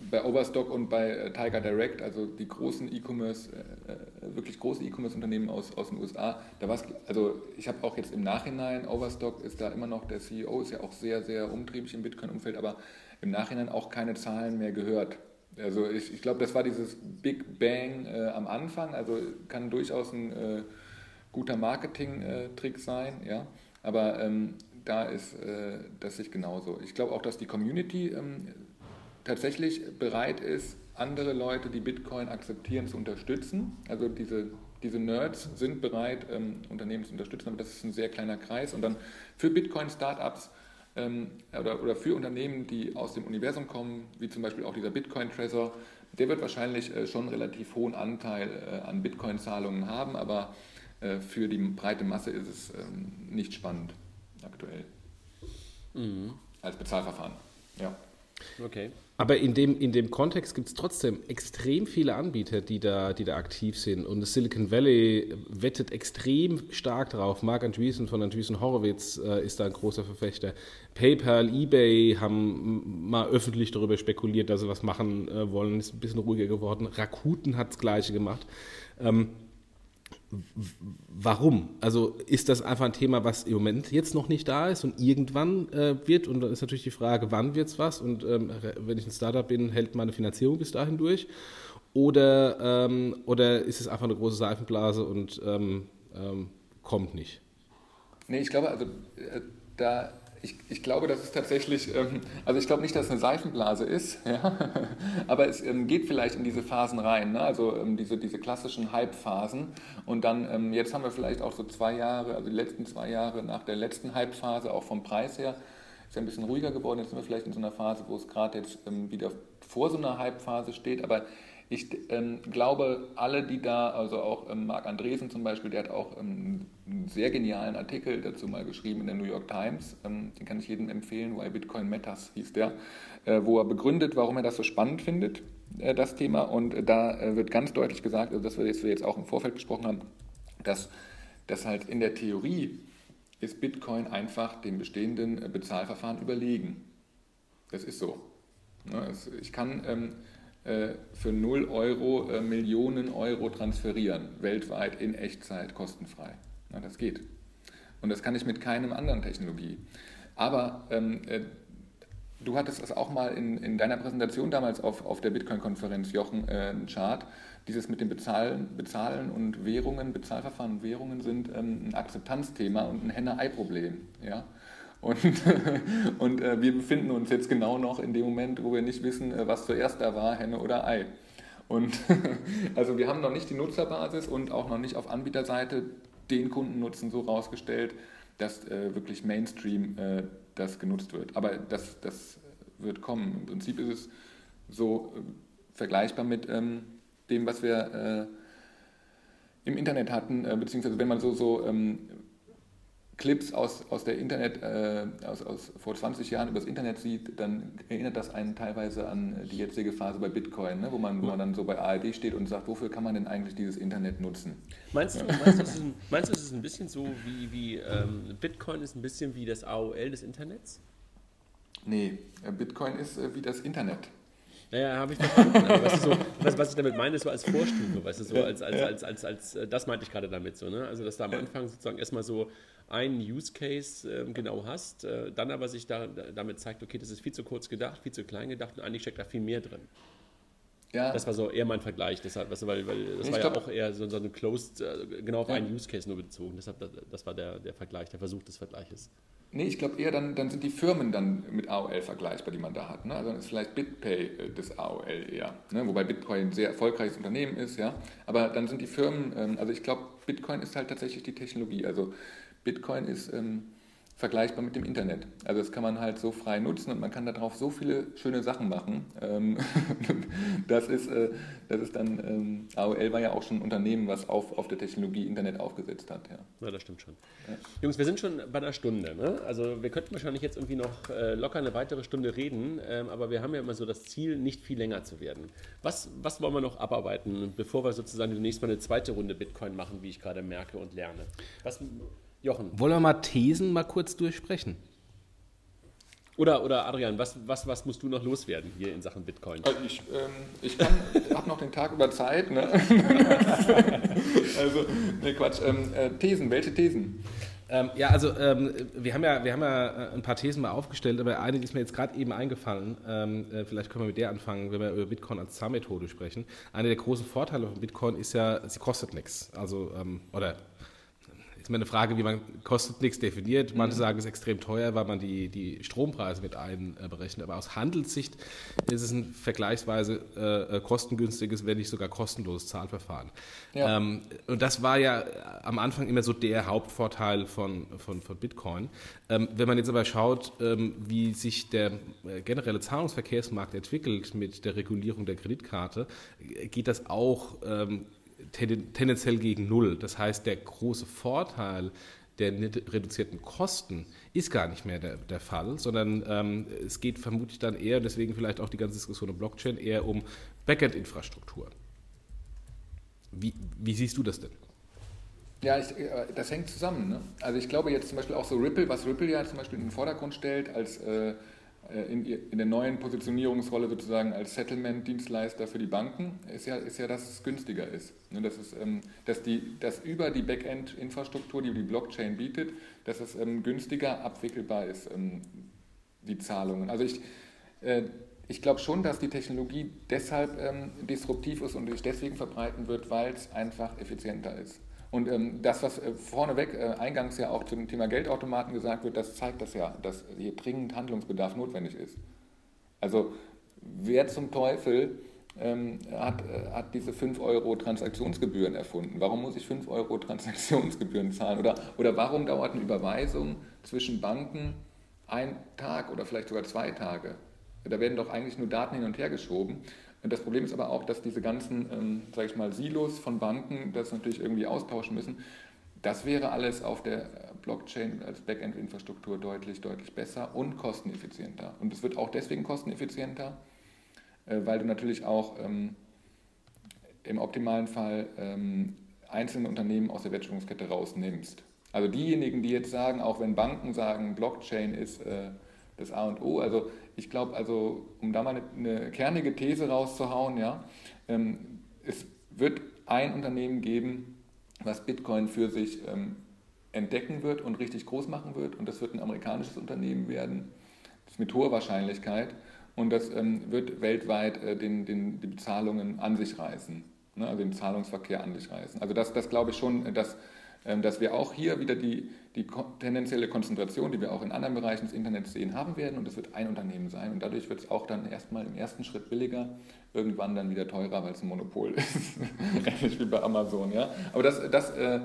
bei Overstock und bei äh, Tiger Direct, also die großen E-Commerce, äh, äh wirklich große E-Commerce-Unternehmen aus, aus den USA, da war also ich habe auch jetzt im Nachhinein, Overstock ist da immer noch, der CEO ist ja auch sehr, sehr umtriebig im Bitcoin-Umfeld, aber im Nachhinein auch keine Zahlen mehr gehört. Also ich, ich glaube, das war dieses Big Bang äh, am Anfang, also kann durchaus ein äh, guter Marketing-Trick sein, ja. Aber ähm, da ist äh, das sich genauso. Ich glaube auch, dass die Community ähm, tatsächlich bereit ist, andere Leute, die Bitcoin akzeptieren, zu unterstützen. Also diese, diese Nerds sind bereit, ähm, Unternehmen zu unterstützen, aber das ist ein sehr kleiner Kreis. Und dann für Bitcoin-Startups ähm, oder, oder für Unternehmen, die aus dem Universum kommen, wie zum Beispiel auch dieser Bitcoin-Treasure, der wird wahrscheinlich äh, schon einen relativ hohen Anteil äh, an Bitcoin-Zahlungen haben, aber für die breite Masse ist es ähm, nicht spannend aktuell. Mhm. Als Bezahlverfahren. Ja. Okay. Aber in dem, in dem Kontext gibt es trotzdem extrem viele Anbieter, die da, die da aktiv sind. Und das Silicon Valley wettet extrem stark drauf. Mark Andreessen von Andreessen Horowitz äh, ist da ein großer Verfechter. PayPal, eBay haben mal öffentlich darüber spekuliert, dass sie was machen äh, wollen. Ist ein bisschen ruhiger geworden. Rakuten hat das Gleiche gemacht. Ähm, Warum? Also ist das einfach ein Thema, was im Moment jetzt noch nicht da ist und irgendwann äh, wird? Und dann ist natürlich die Frage, wann wird es was? Und ähm, wenn ich ein Startup bin, hält meine Finanzierung bis dahin durch? Oder, ähm, oder ist es einfach eine große Seifenblase und ähm, ähm kommt nicht? Nee, ich glaube, also äh, da ich, ich, glaube, dass es tatsächlich, ähm, also ich glaube nicht, dass es eine Seifenblase ist, ja? aber es ähm, geht vielleicht in diese Phasen rein, ne? also ähm, diese, diese klassischen Hype-Phasen. Und dann, jetzt haben wir vielleicht auch so zwei Jahre, also die letzten zwei Jahre nach der letzten Hype-Phase, auch vom Preis her, ist ja ein bisschen ruhiger geworden. Jetzt sind wir vielleicht in so einer Phase, wo es gerade jetzt wieder vor so einer Hype-Phase steht, aber ich ähm, glaube, alle, die da, also auch ähm, Marc Andresen zum Beispiel, der hat auch ähm, einen sehr genialen Artikel dazu mal geschrieben in der New York Times. Ähm, den kann ich jedem empfehlen, Why Bitcoin Matters hieß der, äh, wo er begründet, warum er das so spannend findet, äh, das Thema. Und äh, da äh, wird ganz deutlich gesagt, also das jetzt, wir jetzt auch im Vorfeld besprochen haben, dass, dass halt in der Theorie ist Bitcoin einfach dem bestehenden äh, Bezahlverfahren überlegen. Das ist so. Ne, ich kann ähm, äh, für 0 Euro äh, Millionen Euro transferieren, weltweit in Echtzeit kostenfrei. Ja, das geht. Und das kann ich mit keinem anderen Technologie. Aber ähm, äh, du hattest es auch mal in, in deiner Präsentation damals auf, auf der Bitcoin-Konferenz, Jochen, äh, einen Chart. Dieses mit dem Bezahlen, Bezahlen und Währungen, Bezahlverfahren und Währungen sind ähm, ein Akzeptanzthema und ein Henne-Ei-Problem. Ja? Und, und äh, wir befinden uns jetzt genau noch in dem Moment, wo wir nicht wissen, äh, was zuerst da war, Henne oder Ei. Und also wir haben noch nicht die Nutzerbasis und auch noch nicht auf Anbieterseite den Kundennutzen so rausgestellt, dass äh, wirklich Mainstream äh, das genutzt wird. Aber das, das wird kommen. Im Prinzip ist es so äh, vergleichbar mit ähm, dem, was wir äh, im Internet hatten, beziehungsweise wenn man so, so ähm, Clips aus, aus der Internet, äh, aus, aus vor 20 Jahren übers Internet sieht, dann erinnert das einen teilweise an die jetzige Phase bei Bitcoin, ne? wo, man, wo man dann so bei ARD steht und sagt, wofür kann man denn eigentlich dieses Internet nutzen? Meinst du, meinst du, es, ist ein, meinst du es ist ein bisschen so wie, wie ähm, Bitcoin ist ein bisschen wie das AOL des Internets? Nee, äh, Bitcoin ist äh, wie das Internet. Naja, habe ich verstanden. weißt du, so, was, was, ich damit meine, ist so als Vorstufe, weißt du, so als, als, als, als, als, äh, das meinte ich gerade damit so, ne? Also, dass da am Anfang sozusagen erstmal so einen Use Case äh, genau hast, äh, dann aber sich da, damit zeigt, okay, das ist viel zu kurz gedacht, viel zu klein gedacht und eigentlich steckt da viel mehr drin. Ja. Das war so eher mein Vergleich, deshalb, weißt du, weil, weil das ich war glaub, ja auch eher so, so eine Closed, äh, genau auf ja. einen Use Case nur bezogen. Deshalb, das war der, der Vergleich, der Versuch des Vergleiches. Nee, ich glaube eher, dann, dann sind die Firmen dann mit AOL vergleichbar, die man da hat. Ne? Also dann ist vielleicht BitPay äh, das AOL eher. Ne? Wobei Bitcoin ein sehr erfolgreiches Unternehmen ist, ja. Aber dann sind die Firmen, ähm, also ich glaube, Bitcoin ist halt tatsächlich die Technologie. Also Bitcoin ist ähm, vergleichbar mit dem Internet. Also das kann man halt so frei nutzen und man kann darauf so viele schöne Sachen machen. Ähm, das, ist, äh, das ist dann, ähm, AOL war ja auch schon ein Unternehmen, was auf, auf der Technologie Internet aufgesetzt hat. Ja, ja das stimmt schon. Ja. Jungs, wir sind schon bei einer Stunde. Ne? Also wir könnten wahrscheinlich jetzt irgendwie noch äh, locker eine weitere Stunde reden, ähm, aber wir haben ja immer so das Ziel, nicht viel länger zu werden. Was, was wollen wir noch abarbeiten, bevor wir sozusagen demnächst mal eine zweite Runde Bitcoin machen, wie ich gerade merke und lerne? Was Jochen. Wollen wir mal Thesen mal kurz durchsprechen? Oder, oder Adrian, was, was, was musst du noch loswerden hier in Sachen Bitcoin? Also ich, ähm, ich habe noch den Tag über Zeit. Ne? also, ne Quatsch. Ähm, äh, Thesen, welche Thesen? Ähm, ja, also ähm, wir, haben ja, wir haben ja äh, ein paar Thesen mal aufgestellt, aber eine, die ist mir jetzt gerade eben eingefallen. Ähm, äh, vielleicht können wir mit der anfangen, wenn wir über Bitcoin als Zahlmethode sprechen. Einer der großen Vorteile von Bitcoin ist ja, sie kostet nichts. Also, ähm, oder ist immer eine Frage, wie man kostet nichts definiert. Manche mhm. sagen, es ist extrem teuer, weil man die, die Strompreise mit einberechnet. Aber aus Handelssicht ist es ein vergleichsweise äh, kostengünstiges, wenn nicht sogar kostenloses Zahlverfahren. Ja. Ähm, und das war ja am Anfang immer so der Hauptvorteil von, von, von Bitcoin. Ähm, wenn man jetzt aber schaut, ähm, wie sich der äh, generelle Zahlungsverkehrsmarkt entwickelt mit der Regulierung der Kreditkarte, geht das auch ähm, tendenziell gegen Null. Das heißt, der große Vorteil der reduzierten Kosten ist gar nicht mehr der, der Fall, sondern ähm, es geht vermutlich dann eher, deswegen vielleicht auch die ganze Diskussion um Blockchain, eher um Backend-Infrastruktur. Wie, wie, siehst du das denn? Ja, ich, äh, das hängt zusammen. Ne? Also ich glaube jetzt zum Beispiel auch so Ripple, was Ripple ja zum Beispiel in den Vordergrund stellt als äh, in, in, der neuen Positionierungsrolle sozusagen als Settlement-Dienstleister für die Banken ist ja, ist ja, dass es günstiger ist. Ne, dass, es, ähm, dass, die, dass über die Backend-Infrastruktur, die die Blockchain bietet, dass es ähm, günstiger abwickelbar ist, ähm, die Zahlungen. Also ich, äh, ich glaube schon, dass die Technologie deshalb disruptiv ist und sich deswegen verbreiten wird, weil es einfach effizienter ist. Und ähm, das, was äh, vorneweg äh, eingangs ja auch zum Thema Geldautomaten gesagt wird, das zeigt das ja, dass hier dringend Handlungsbedarf notwendig ist. Also wer zum Teufel ähm, hat, äh, hat diese 5 Euro Transaktionsgebühren erfunden? Warum muss ich 5 Euro Transaktionsgebühren zahlen? Oder, oder warum dauert eine Überweisung zwischen Banken ein Tag oder vielleicht sogar zwei Tage? Da werden doch eigentlich nur Daten hin und her geschoben. Das Problem ist aber auch, dass diese ganzen, ähm, sage ich mal, Silos von Banken das natürlich irgendwie austauschen müssen. Das wäre alles auf der Blockchain als Backend-Infrastruktur deutlich, deutlich besser und kosteneffizienter. Und es wird auch deswegen kosteneffizienter, äh, weil du natürlich auch ähm, im optimalen Fall ähm, einzelne Unternehmen aus der Wertschöpfungskette rausnimmst. Also diejenigen, die jetzt sagen, auch wenn Banken sagen, Blockchain ist äh, das A und O, also ich glaube, also, um da mal eine, eine, kernige These rauszuhauen, ja, ähm, es wird ein Unternehmen geben, was Bitcoin für sich ähm, entdecken wird und richtig groß machen wird. Und das wird ein amerikanisches Unternehmen werden, mit hoher Wahrscheinlichkeit. Und das ähm, wird weltweit äh, den, den, die Bezahlungen an sich reißen, ne, also den Zahlungsverkehr an sich reißen. Also das, das glaube ich schon, dass dass wir auch hier wieder die, die tendenzielle Konzentration, die wir auch in anderen Bereichen des Internets sehen, haben werden. Und es wird ein Unternehmen sein. Und dadurch wird es auch dann erstmal im ersten Schritt billiger, irgendwann dann wieder teurer, weil es ein Monopol ist. Ähnlich wie bei Amazon. Ja? Aber das, das, äh,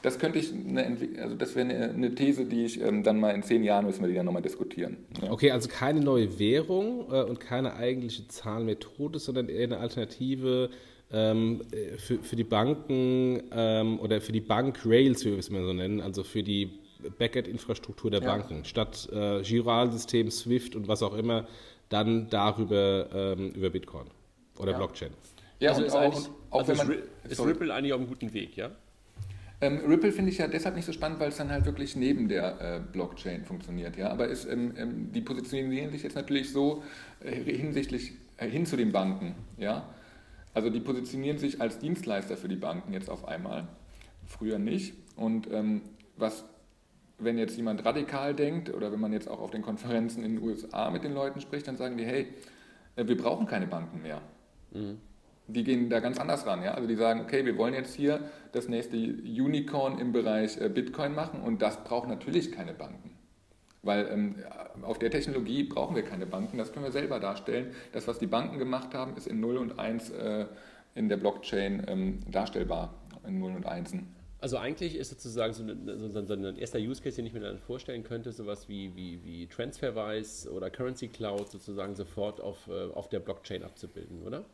das könnte ich, eine, also das wäre eine, These, die ich ähm, dann mal in zehn Jahren müssen wir die dann nochmal diskutieren. Ja. Okay, also keine neue Währung äh, und keine eigentliche Zahlmethode, sondern eher eine Alternative ähm, für, für die Banken ähm, oder für die Bank Rails, wie wir es mal so nennen, also für die Backend-Infrastruktur der ja. Banken, statt äh, Giralsystem, Swift und was auch immer, dann darüber ähm, über Bitcoin oder ja. Blockchain. Ja, also und ist, auch, auch also wenn man, ist Ripple eigentlich auf einem guten Weg, ja? Ähm, Ripple finde ich ja deshalb nicht so spannend, weil es dann halt wirklich neben der äh, Blockchain funktioniert. Ja? Aber ist, ähm, ähm, die positionieren sich jetzt natürlich so äh, hinsichtlich äh, hin zu den Banken. Ja? Also die positionieren sich als Dienstleister für die Banken jetzt auf einmal, früher nicht. Und ähm, was, wenn jetzt jemand radikal denkt oder wenn man jetzt auch auf den Konferenzen in den USA mit den Leuten spricht, dann sagen die, hey, äh, wir brauchen keine Banken mehr. Mhm. Die gehen da ganz anders ran. Ja? Also die sagen, okay, wir wollen jetzt hier das nächste Unicorn im Bereich äh, Bitcoin machen und das braucht natürlich keine Banken. Weil ähm, auf der Technologie brauchen wir keine Banken, das können wir selber darstellen. Das, was die Banken gemacht haben, ist in 0 und 1 äh, in der Blockchain ähm, darstellbar, in 0 und 1. Also eigentlich ist sozusagen so, eine, so, so ein erster Use Case, den ich mir dann vorstellen könnte, sowas wie, wie, wie Transferwise oder Currency Cloud sozusagen sofort auf, äh, auf der Blockchain abzubilden, oder?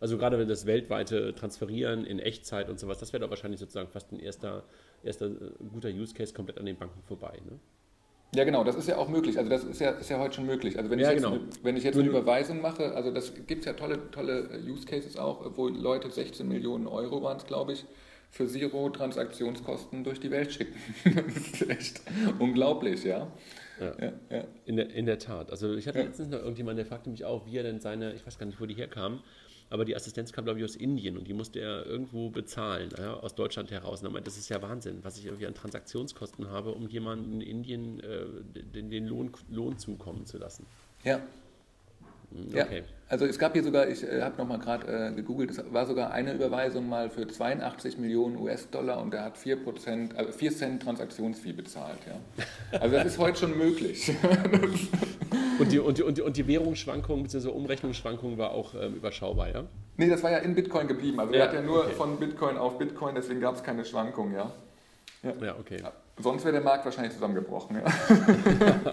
Also gerade wenn das weltweite Transferieren in Echtzeit und sowas, das wäre doch wahrscheinlich sozusagen fast ein erster, erster äh, guter Use Case komplett an den Banken vorbei. Ne? Ja, genau, das ist ja auch möglich. Also das ist ja, ist ja heute schon möglich. Also wenn ich Ja, jetzt, genau. wenn ich jetzt eine Überweisung mache, also das gibt es ja tolle, tolle Use Cases auch, wo Leute 16 Millionen Euro waren es, glaube ich, für Zero-Transaktionskosten durch die Welt schicken. Das ist echt unglaublich, ja. Ja. ja, ja. In der, in der Tat. Also ich hatte letztens noch irgendjemand, der fragte mich auch, wie er denn seine, ich weiß gar nicht, wo die herkam, aber die Assistenz kam, glaube ich, aus Indien und die musste er irgendwo bezahlen, ja, aus Deutschland heraus. Und er meinte, das ist ja Wahnsinn, was ich irgendwie an Transaktionskosten habe, um jemanden in Indien äh, den, den Lohn, Lohn zukommen zu lassen. ja. Hm, Ja, Okay. also es gab hier sogar, ich äh, habe nochmal gerade äh, gegoogelt, es war sogar eine Überweisung mal für 82 Millionen US-Dollar und der hat 4%, also 4 Cent Transaktionsfee bezahlt. Ja. Also das ist heute schon möglich. Und die, und die, und die, und die Währungsschwankung bzw. Umrechnungsschwankung war auch ähm, überschaubar, ja? nee, das war ja in Bitcoin geblieben. Also Ja, er hat ja nur okay. von Bitcoin auf Bitcoin, deswegen gab es keine Schwankung. Ja. Ja, okay. Ja. Sonst wäre der Markt wahrscheinlich zusammengebrochen. Ja.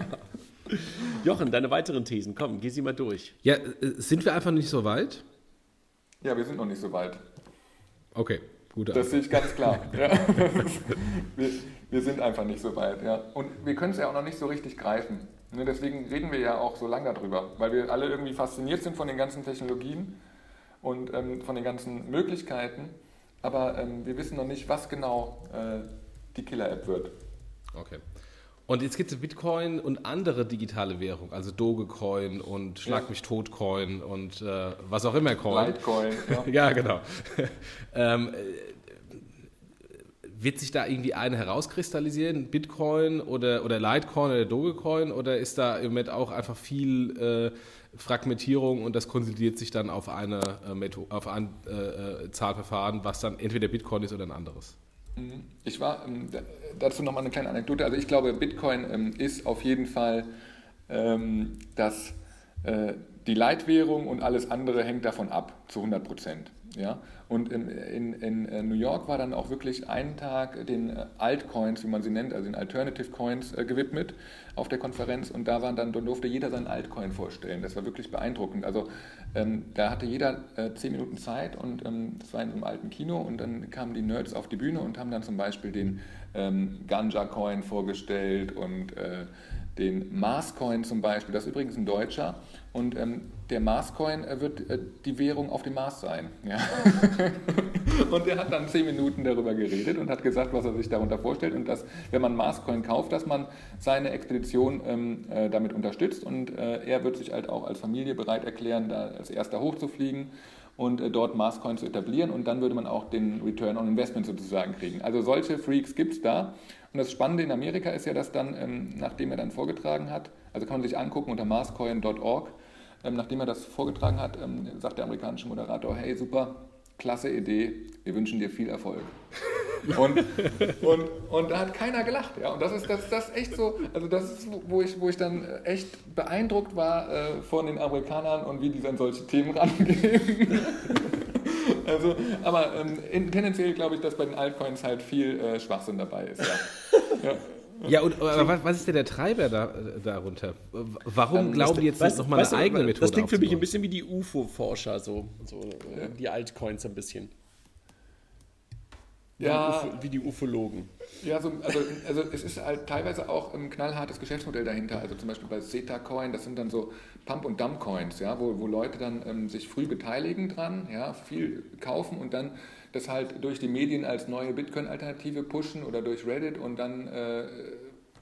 Jochen, deine weiteren Thesen, komm, geh sie mal durch. Ja, äh, sind wir einfach nicht so weit? ja, wir sind noch nicht so weit. Okay, gut. Das sehe ich ganz klar. Ja. Wir, wir sind einfach nicht so weit. Ja. Und wir können es ja auch noch nicht so richtig greifen. Ne, deswegen reden wir ja auch so lange darüber, weil wir alle irgendwie fasziniert sind von den ganzen Technologien und ähm, von den ganzen Möglichkeiten. Aber ähm, wir wissen noch nicht, was genau äh, die Killer-App wird. Okay. Und jetzt gibt es Bitcoin und andere digitale Währungen, also Dogecoin und Schlag Ja. mich tot Coin und äh, was auch immer Coin. Litecoin. Ja. Ja, genau. ähm, äh, wird sich da irgendwie eine herauskristallisieren, Bitcoin oder, oder Litecoin oder Dogecoin, oder ist da im Moment auch einfach viel äh, Fragmentierung und das konsolidiert sich dann auf eine äh, auf ein äh, äh, Zahlverfahren, was dann entweder Bitcoin ist oder ein anderes? Mhm. Ich war ähm, da- dazu nochmal eine kleine Anekdote. Also ich glaube, Bitcoin ähm, ist auf jeden Fall ähm, das, äh, die Leitwährung und alles andere hängt davon ab, zu 100 Prozent. Ja? Und in, in, in äh, New York war dann auch wirklich ein Tag den äh, Altcoins, wie man sie nennt, also den Alternative Coins, äh, gewidmet auf der Konferenz. Und da waren dann, da durfte jeder seinen Altcoin vorstellen. Das war wirklich beeindruckend. Also ähm, da hatte jeder äh, zehn Minuten Zeit und ähm, das war in so einem alten Kino und dann kamen die Nerds auf die Bühne und haben dann zum Beispiel den ähm, Ganja-Coin vorgestellt und äh, den Mars-Coin zum Beispiel. Das ist übrigens ein Deutscher und ähm, der Mars-Coin äh, wird äh, die Währung auf dem Mars sein. Ja. und er hat dann zehn Minuten darüber geredet und hat gesagt, was er sich darunter vorstellt und dass, wenn man Mars-Coin kauft, dass man seine Expedition ähm, äh, damit unterstützt und äh, er wird sich halt auch als Familie bereit erklären, da als erster hochzufliegen und äh, dort Marscoin zu etablieren und dann würde man auch den Return on Investment sozusagen kriegen. Also solche Freaks gibt es da. Und das Spannende in Amerika ist ja, dass dann, ähm, nachdem er dann vorgetragen hat, also kann man sich angucken unter marscoin.org, ähm, nachdem er das vorgetragen hat, ähm, sagt der amerikanische Moderator, hey super, klasse Idee, wir wünschen dir viel Erfolg. Und, und, und da hat keiner gelacht. Ja? Und das ist, das, das echt so, also das ist, wo ich, wo ich dann echt beeindruckt war äh, von den Amerikanern und wie die an solche Themen rangehen. also, aber ähm, in, tendenziell glaube ich, dass bei den Altcoins halt viel äh, Schwachsinn dabei ist. Ja. ja. Ja, und aber was, was ist denn der Treiber da, äh, darunter? Warum Ähm, glauben die jetzt Weißt- nochmal eine weißt eigene Methode Das klingt für mich ein bisschen wie die UFO-Forscher, so, so äh, die Altcoins ein bisschen. Ja. Ufo, wie die Ufologen. Ja, so, also, also es ist halt teilweise auch ein knallhartes Geschäftsmodell dahinter. Also zum Beispiel bei Zeta Coin, das sind dann so Pump- und Dump-Coins, ja, wo, wo Leute dann ähm, sich früh beteiligen dran, ja, viel kaufen und dann das halt durch die Medien als neue Bitcoin-Alternative pushen oder durch Reddit und dann äh,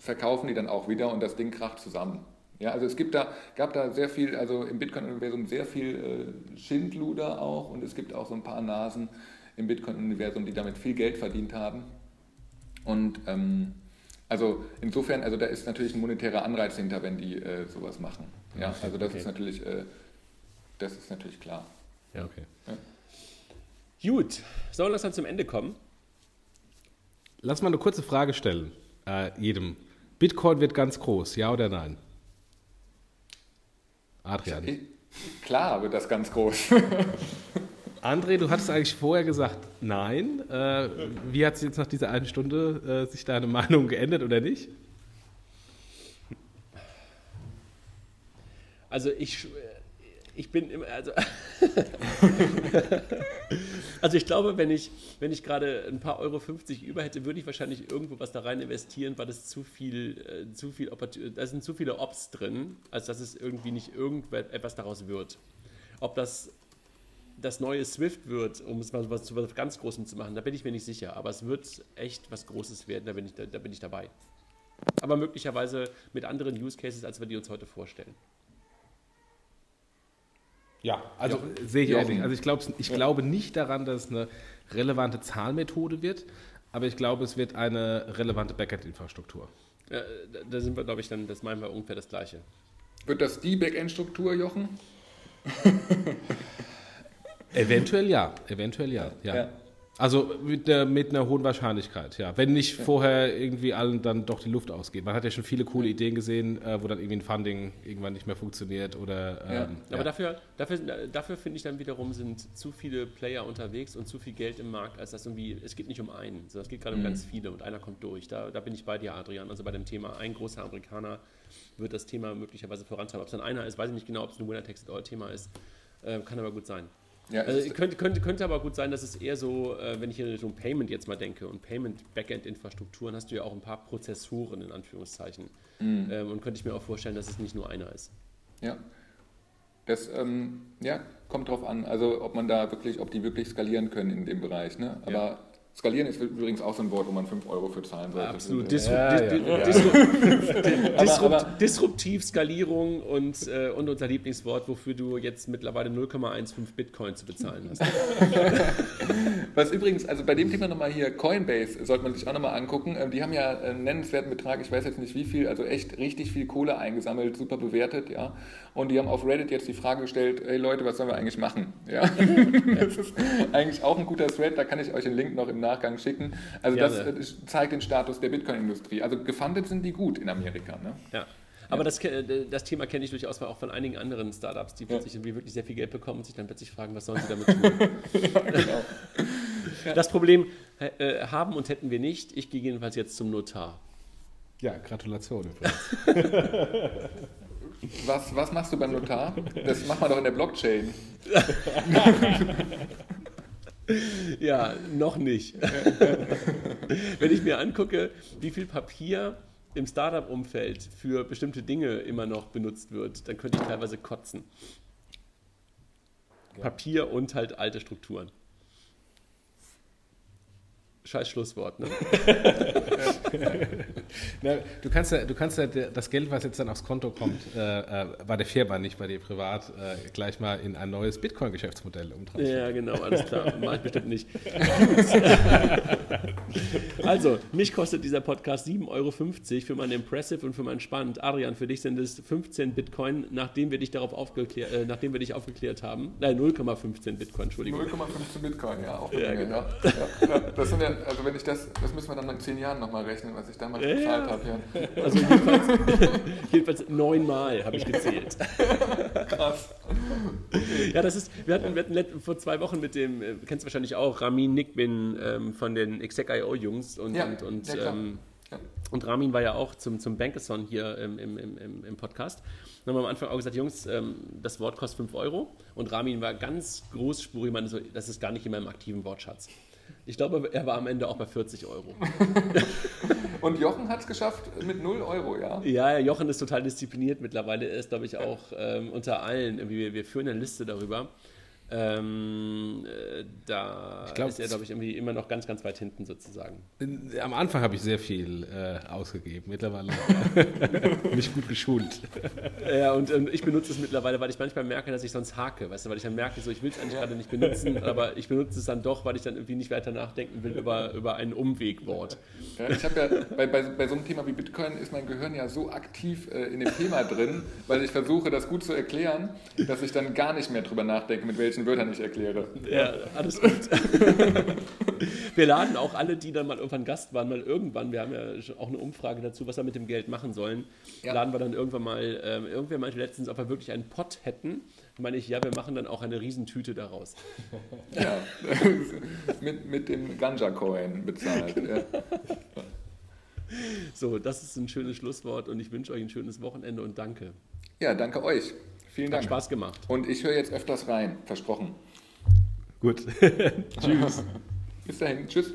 verkaufen die dann auch wieder und das Ding kracht zusammen. Ja, also es gibt da, gab da sehr viel, also im Bitcoin-Universum sehr viel äh, Schindluder auch und es gibt auch so ein paar Nasen im Bitcoin-Universum, die damit viel Geld verdient haben. Und ähm, also insofern, also da ist natürlich ein monetärer Anreiz hinter, wenn die äh, sowas machen. Ja, also das Okay. ist natürlich, äh, das ist natürlich klar. Ja, okay. Ja. Gut, sollen wir langsam zum Ende kommen? Lass mal eine kurze Frage stellen, äh, jedem. Bitcoin wird ganz groß, ja oder nein? Adrian. Ich, klar wird das ganz groß. André, du hattest eigentlich vorher gesagt, nein. Äh, wie hat es jetzt nach dieser einen Stunde äh, sich deine Meinung geändert oder nicht? Also ich, ich bin immer, also, also ich glaube, wenn ich, wenn ich gerade ein paar Euro 50 über hätte, würde ich wahrscheinlich irgendwo was da rein investieren, weil das zu viel, äh, zu viel, da sind zu viele Ops drin, als dass es irgendwie nicht irgendetwas daraus wird. Ob das das neue Swift wird, um es mal was, was ganz Großem zu machen, da bin ich mir nicht sicher. Aber es wird echt was Großes werden, da bin ich, da, da bin ich dabei. Aber möglicherweise mit anderen Use Cases, als wir die uns heute vorstellen. Ja, also ja. sehe ich ähnlich. Also ich, glaub, ich ja. glaube nicht daran, dass es eine relevante Zahlmethode wird, aber ich glaube, es wird eine relevante Backend-Infrastruktur. Ja, da sind wir, glaube ich, dann, das meinen wir ungefähr das Gleiche. Wird das die Backend-Struktur, Jochen? Eventuell ja, eventuell ja. ja. ja. Also mit, der, mit, einer hohen Wahrscheinlichkeit, ja. Wenn nicht ja. vorher irgendwie allen dann doch die Luft ausgeht. Man hat ja schon viele coole Ideen gesehen, äh, wo dann irgendwie ein Funding irgendwann nicht mehr funktioniert oder. Ähm, ja. Aber dafür, dafür, dafür finde ich dann wiederum sind zu viele Player unterwegs und zu viel Geld im Markt, als das irgendwie. Es geht nicht um einen, sondern es geht gerade mhm. um ganz viele und einer kommt durch. Da, da bin ich bei dir, Adrian. Also bei dem Thema ein großer Amerikaner wird das Thema möglicherweise vorantreiben. Ob es dann einer ist, weiß ich nicht genau, ob es ein Winner-Text-All-Thema ist. Äh, kann aber gut sein. Ja, also könnte, könnte, könnte aber gut sein, dass es eher so, äh, wenn ich in Richtung Payment jetzt mal denke und Payment-Backend-Infrastrukturen, hast du ja auch ein paar Prozessoren in Anführungszeichen. Mhm. Ähm, und könnte ich mir auch vorstellen, dass es nicht nur einer ist. Ja. Das ähm, ja, kommt drauf an, also ob man da wirklich, ob die wirklich skalieren können in dem Bereich. Ne? Aber ja. Skalieren ist übrigens auch so ein Wort, wo man 5 Euro für zahlen sollte. Absolut. Disruptiv Skalierung und, äh, und unser Lieblingswort, wofür du jetzt mittlerweile 0,15 Bitcoin zu bezahlen hast. Was übrigens, also bei dem Thema nochmal hier, Coinbase sollte man sich auch nochmal angucken. Ähm, die haben ja einen nennenswerten Betrag, ich weiß jetzt nicht wie viel, also echt richtig viel Kohle eingesammelt, super bewertet, ja. Und die haben auf Reddit jetzt die Frage gestellt, hey Leute, was sollen wir eigentlich machen? Ja. das ist eigentlich auch ein guter Thread, da kann ich euch den Link noch im Nachgang schicken. Also Gerne. das äh, zeigt den Status der Bitcoin-Industrie. Also gefundet sind die gut in Amerika. Ne? Ja. Aber das, äh, das, Thema kenne ich durchaus auch von einigen anderen Startups, die plötzlich ja. wirklich sehr viel Geld bekommen und sich dann plötzlich fragen, was sollen sie damit tun. ja, genau. Das Problem äh, haben und hätten wir nicht. Ich gehe jedenfalls jetzt zum Notar. Ja, Gratulation. was, was machst du beim Notar? Das macht man doch in der Blockchain. ja, noch nicht. Wenn ich mir angucke, wie viel Papier im Startup-Umfeld für bestimmte Dinge immer noch benutzt wird, dann könnte ich teilweise kotzen. Ja. Papier und halt alte Strukturen. Scheiß Schlusswort, ne? Na, du kannst ja, du kannst ja das Geld, was jetzt dann aufs Konto kommt, äh, äh, bei der Firma, nicht bei dir privat, äh, gleich mal in ein neues Bitcoin-Geschäftsmodell umtransferieren. Ja, genau, alles klar. Mach ich bestimmt nicht. also, mich kostet dieser Podcast 7,50 Euro für mein Impressive und für mein Spannend. Adrian, für dich sind es 15 Bitcoin, nachdem wir dich darauf aufgeklärt, äh, nachdem wir dich aufgeklärt haben. Nein, 0,15 Bitcoin, Entschuldigung. 0,15 Bitcoin, ja, auch ja, genau. ja. ja. Das sind ja, also wenn ich das, das müssen wir dann in 10 Jahren nochmal rechnen, was ich damals ja, bezahlt habe. Ja. Also jedenfalls, jedenfalls neunmal habe ich gezählt. Krass. Ja, das ist, wir hatten, wir hatten vor zwei Wochen mit dem, äh, kennst du wahrscheinlich auch, Ramin Nickbin ähm, von den Exec.io-Jungs und, ja, und, und, ja, ähm, und Ramin war ja auch zum, zum Bankathon hier im, im, im, im Podcast. Dann haben wir am Anfang auch gesagt, Jungs, ähm, das Wort kostet 5 Euro. Und Ramin war ganz großspurig, meinte so, das ist gar nicht in meinem aktiven Wortschatz. Ich glaube, er war am Ende auch bei 40 Euro. Und Jochen hat es geschafft mit 0 Euro, ja? Ja, Jochen ist total diszipliniert mittlerweile. Er ist, glaube ich, auch ähm, unter allen. Wir, wir führen eine Liste darüber. Ähm, äh, da glaub, ist er, glaube ich, irgendwie immer noch ganz, ganz weit hinten sozusagen. Am Anfang habe ich sehr viel äh, ausgegeben, mittlerweile mich gut geschult. Ja, und ähm, ich benutze es mittlerweile, weil ich manchmal merke, dass ich sonst hake, weißt du, weil ich dann merke, so, ich will es eigentlich ja. gerade nicht benutzen, aber ich benutze es dann doch, weil ich dann irgendwie nicht weiter nachdenken will über, über ein Umwegwort. Ja, ich habe ja, bei, bei, bei so einem Thema wie Bitcoin ist mein Gehirn ja so aktiv äh, in dem Thema drin, weil ich versuche, das gut zu erklären, dass ich dann gar nicht mehr drüber nachdenke, mit welchem irgendwelchen Wörtern nicht erkläre. Ja, alles gut. wir laden auch alle, die dann mal irgendwann Gast waren, mal irgendwann, wir haben ja auch eine Umfrage dazu, was wir mit dem Geld machen sollen, ja. laden wir dann irgendwann mal, ähm, irgendwer meinte letztens, ob wir wirklich einen Pott hätten. Meine ich, ja, wir machen dann auch eine Riesentüte daraus. Ja, mit, mit dem Ganja-Coin bezahlt. Genau. Ja. So, das ist ein schönes Schlusswort und ich wünsche euch ein schönes Wochenende und danke. Ja, danke euch. Vielen Dank. Hat Spaß gemacht. Und ich höre jetzt öfters rein, versprochen. Gut. Tschüss. Bis dahin. Tschüss.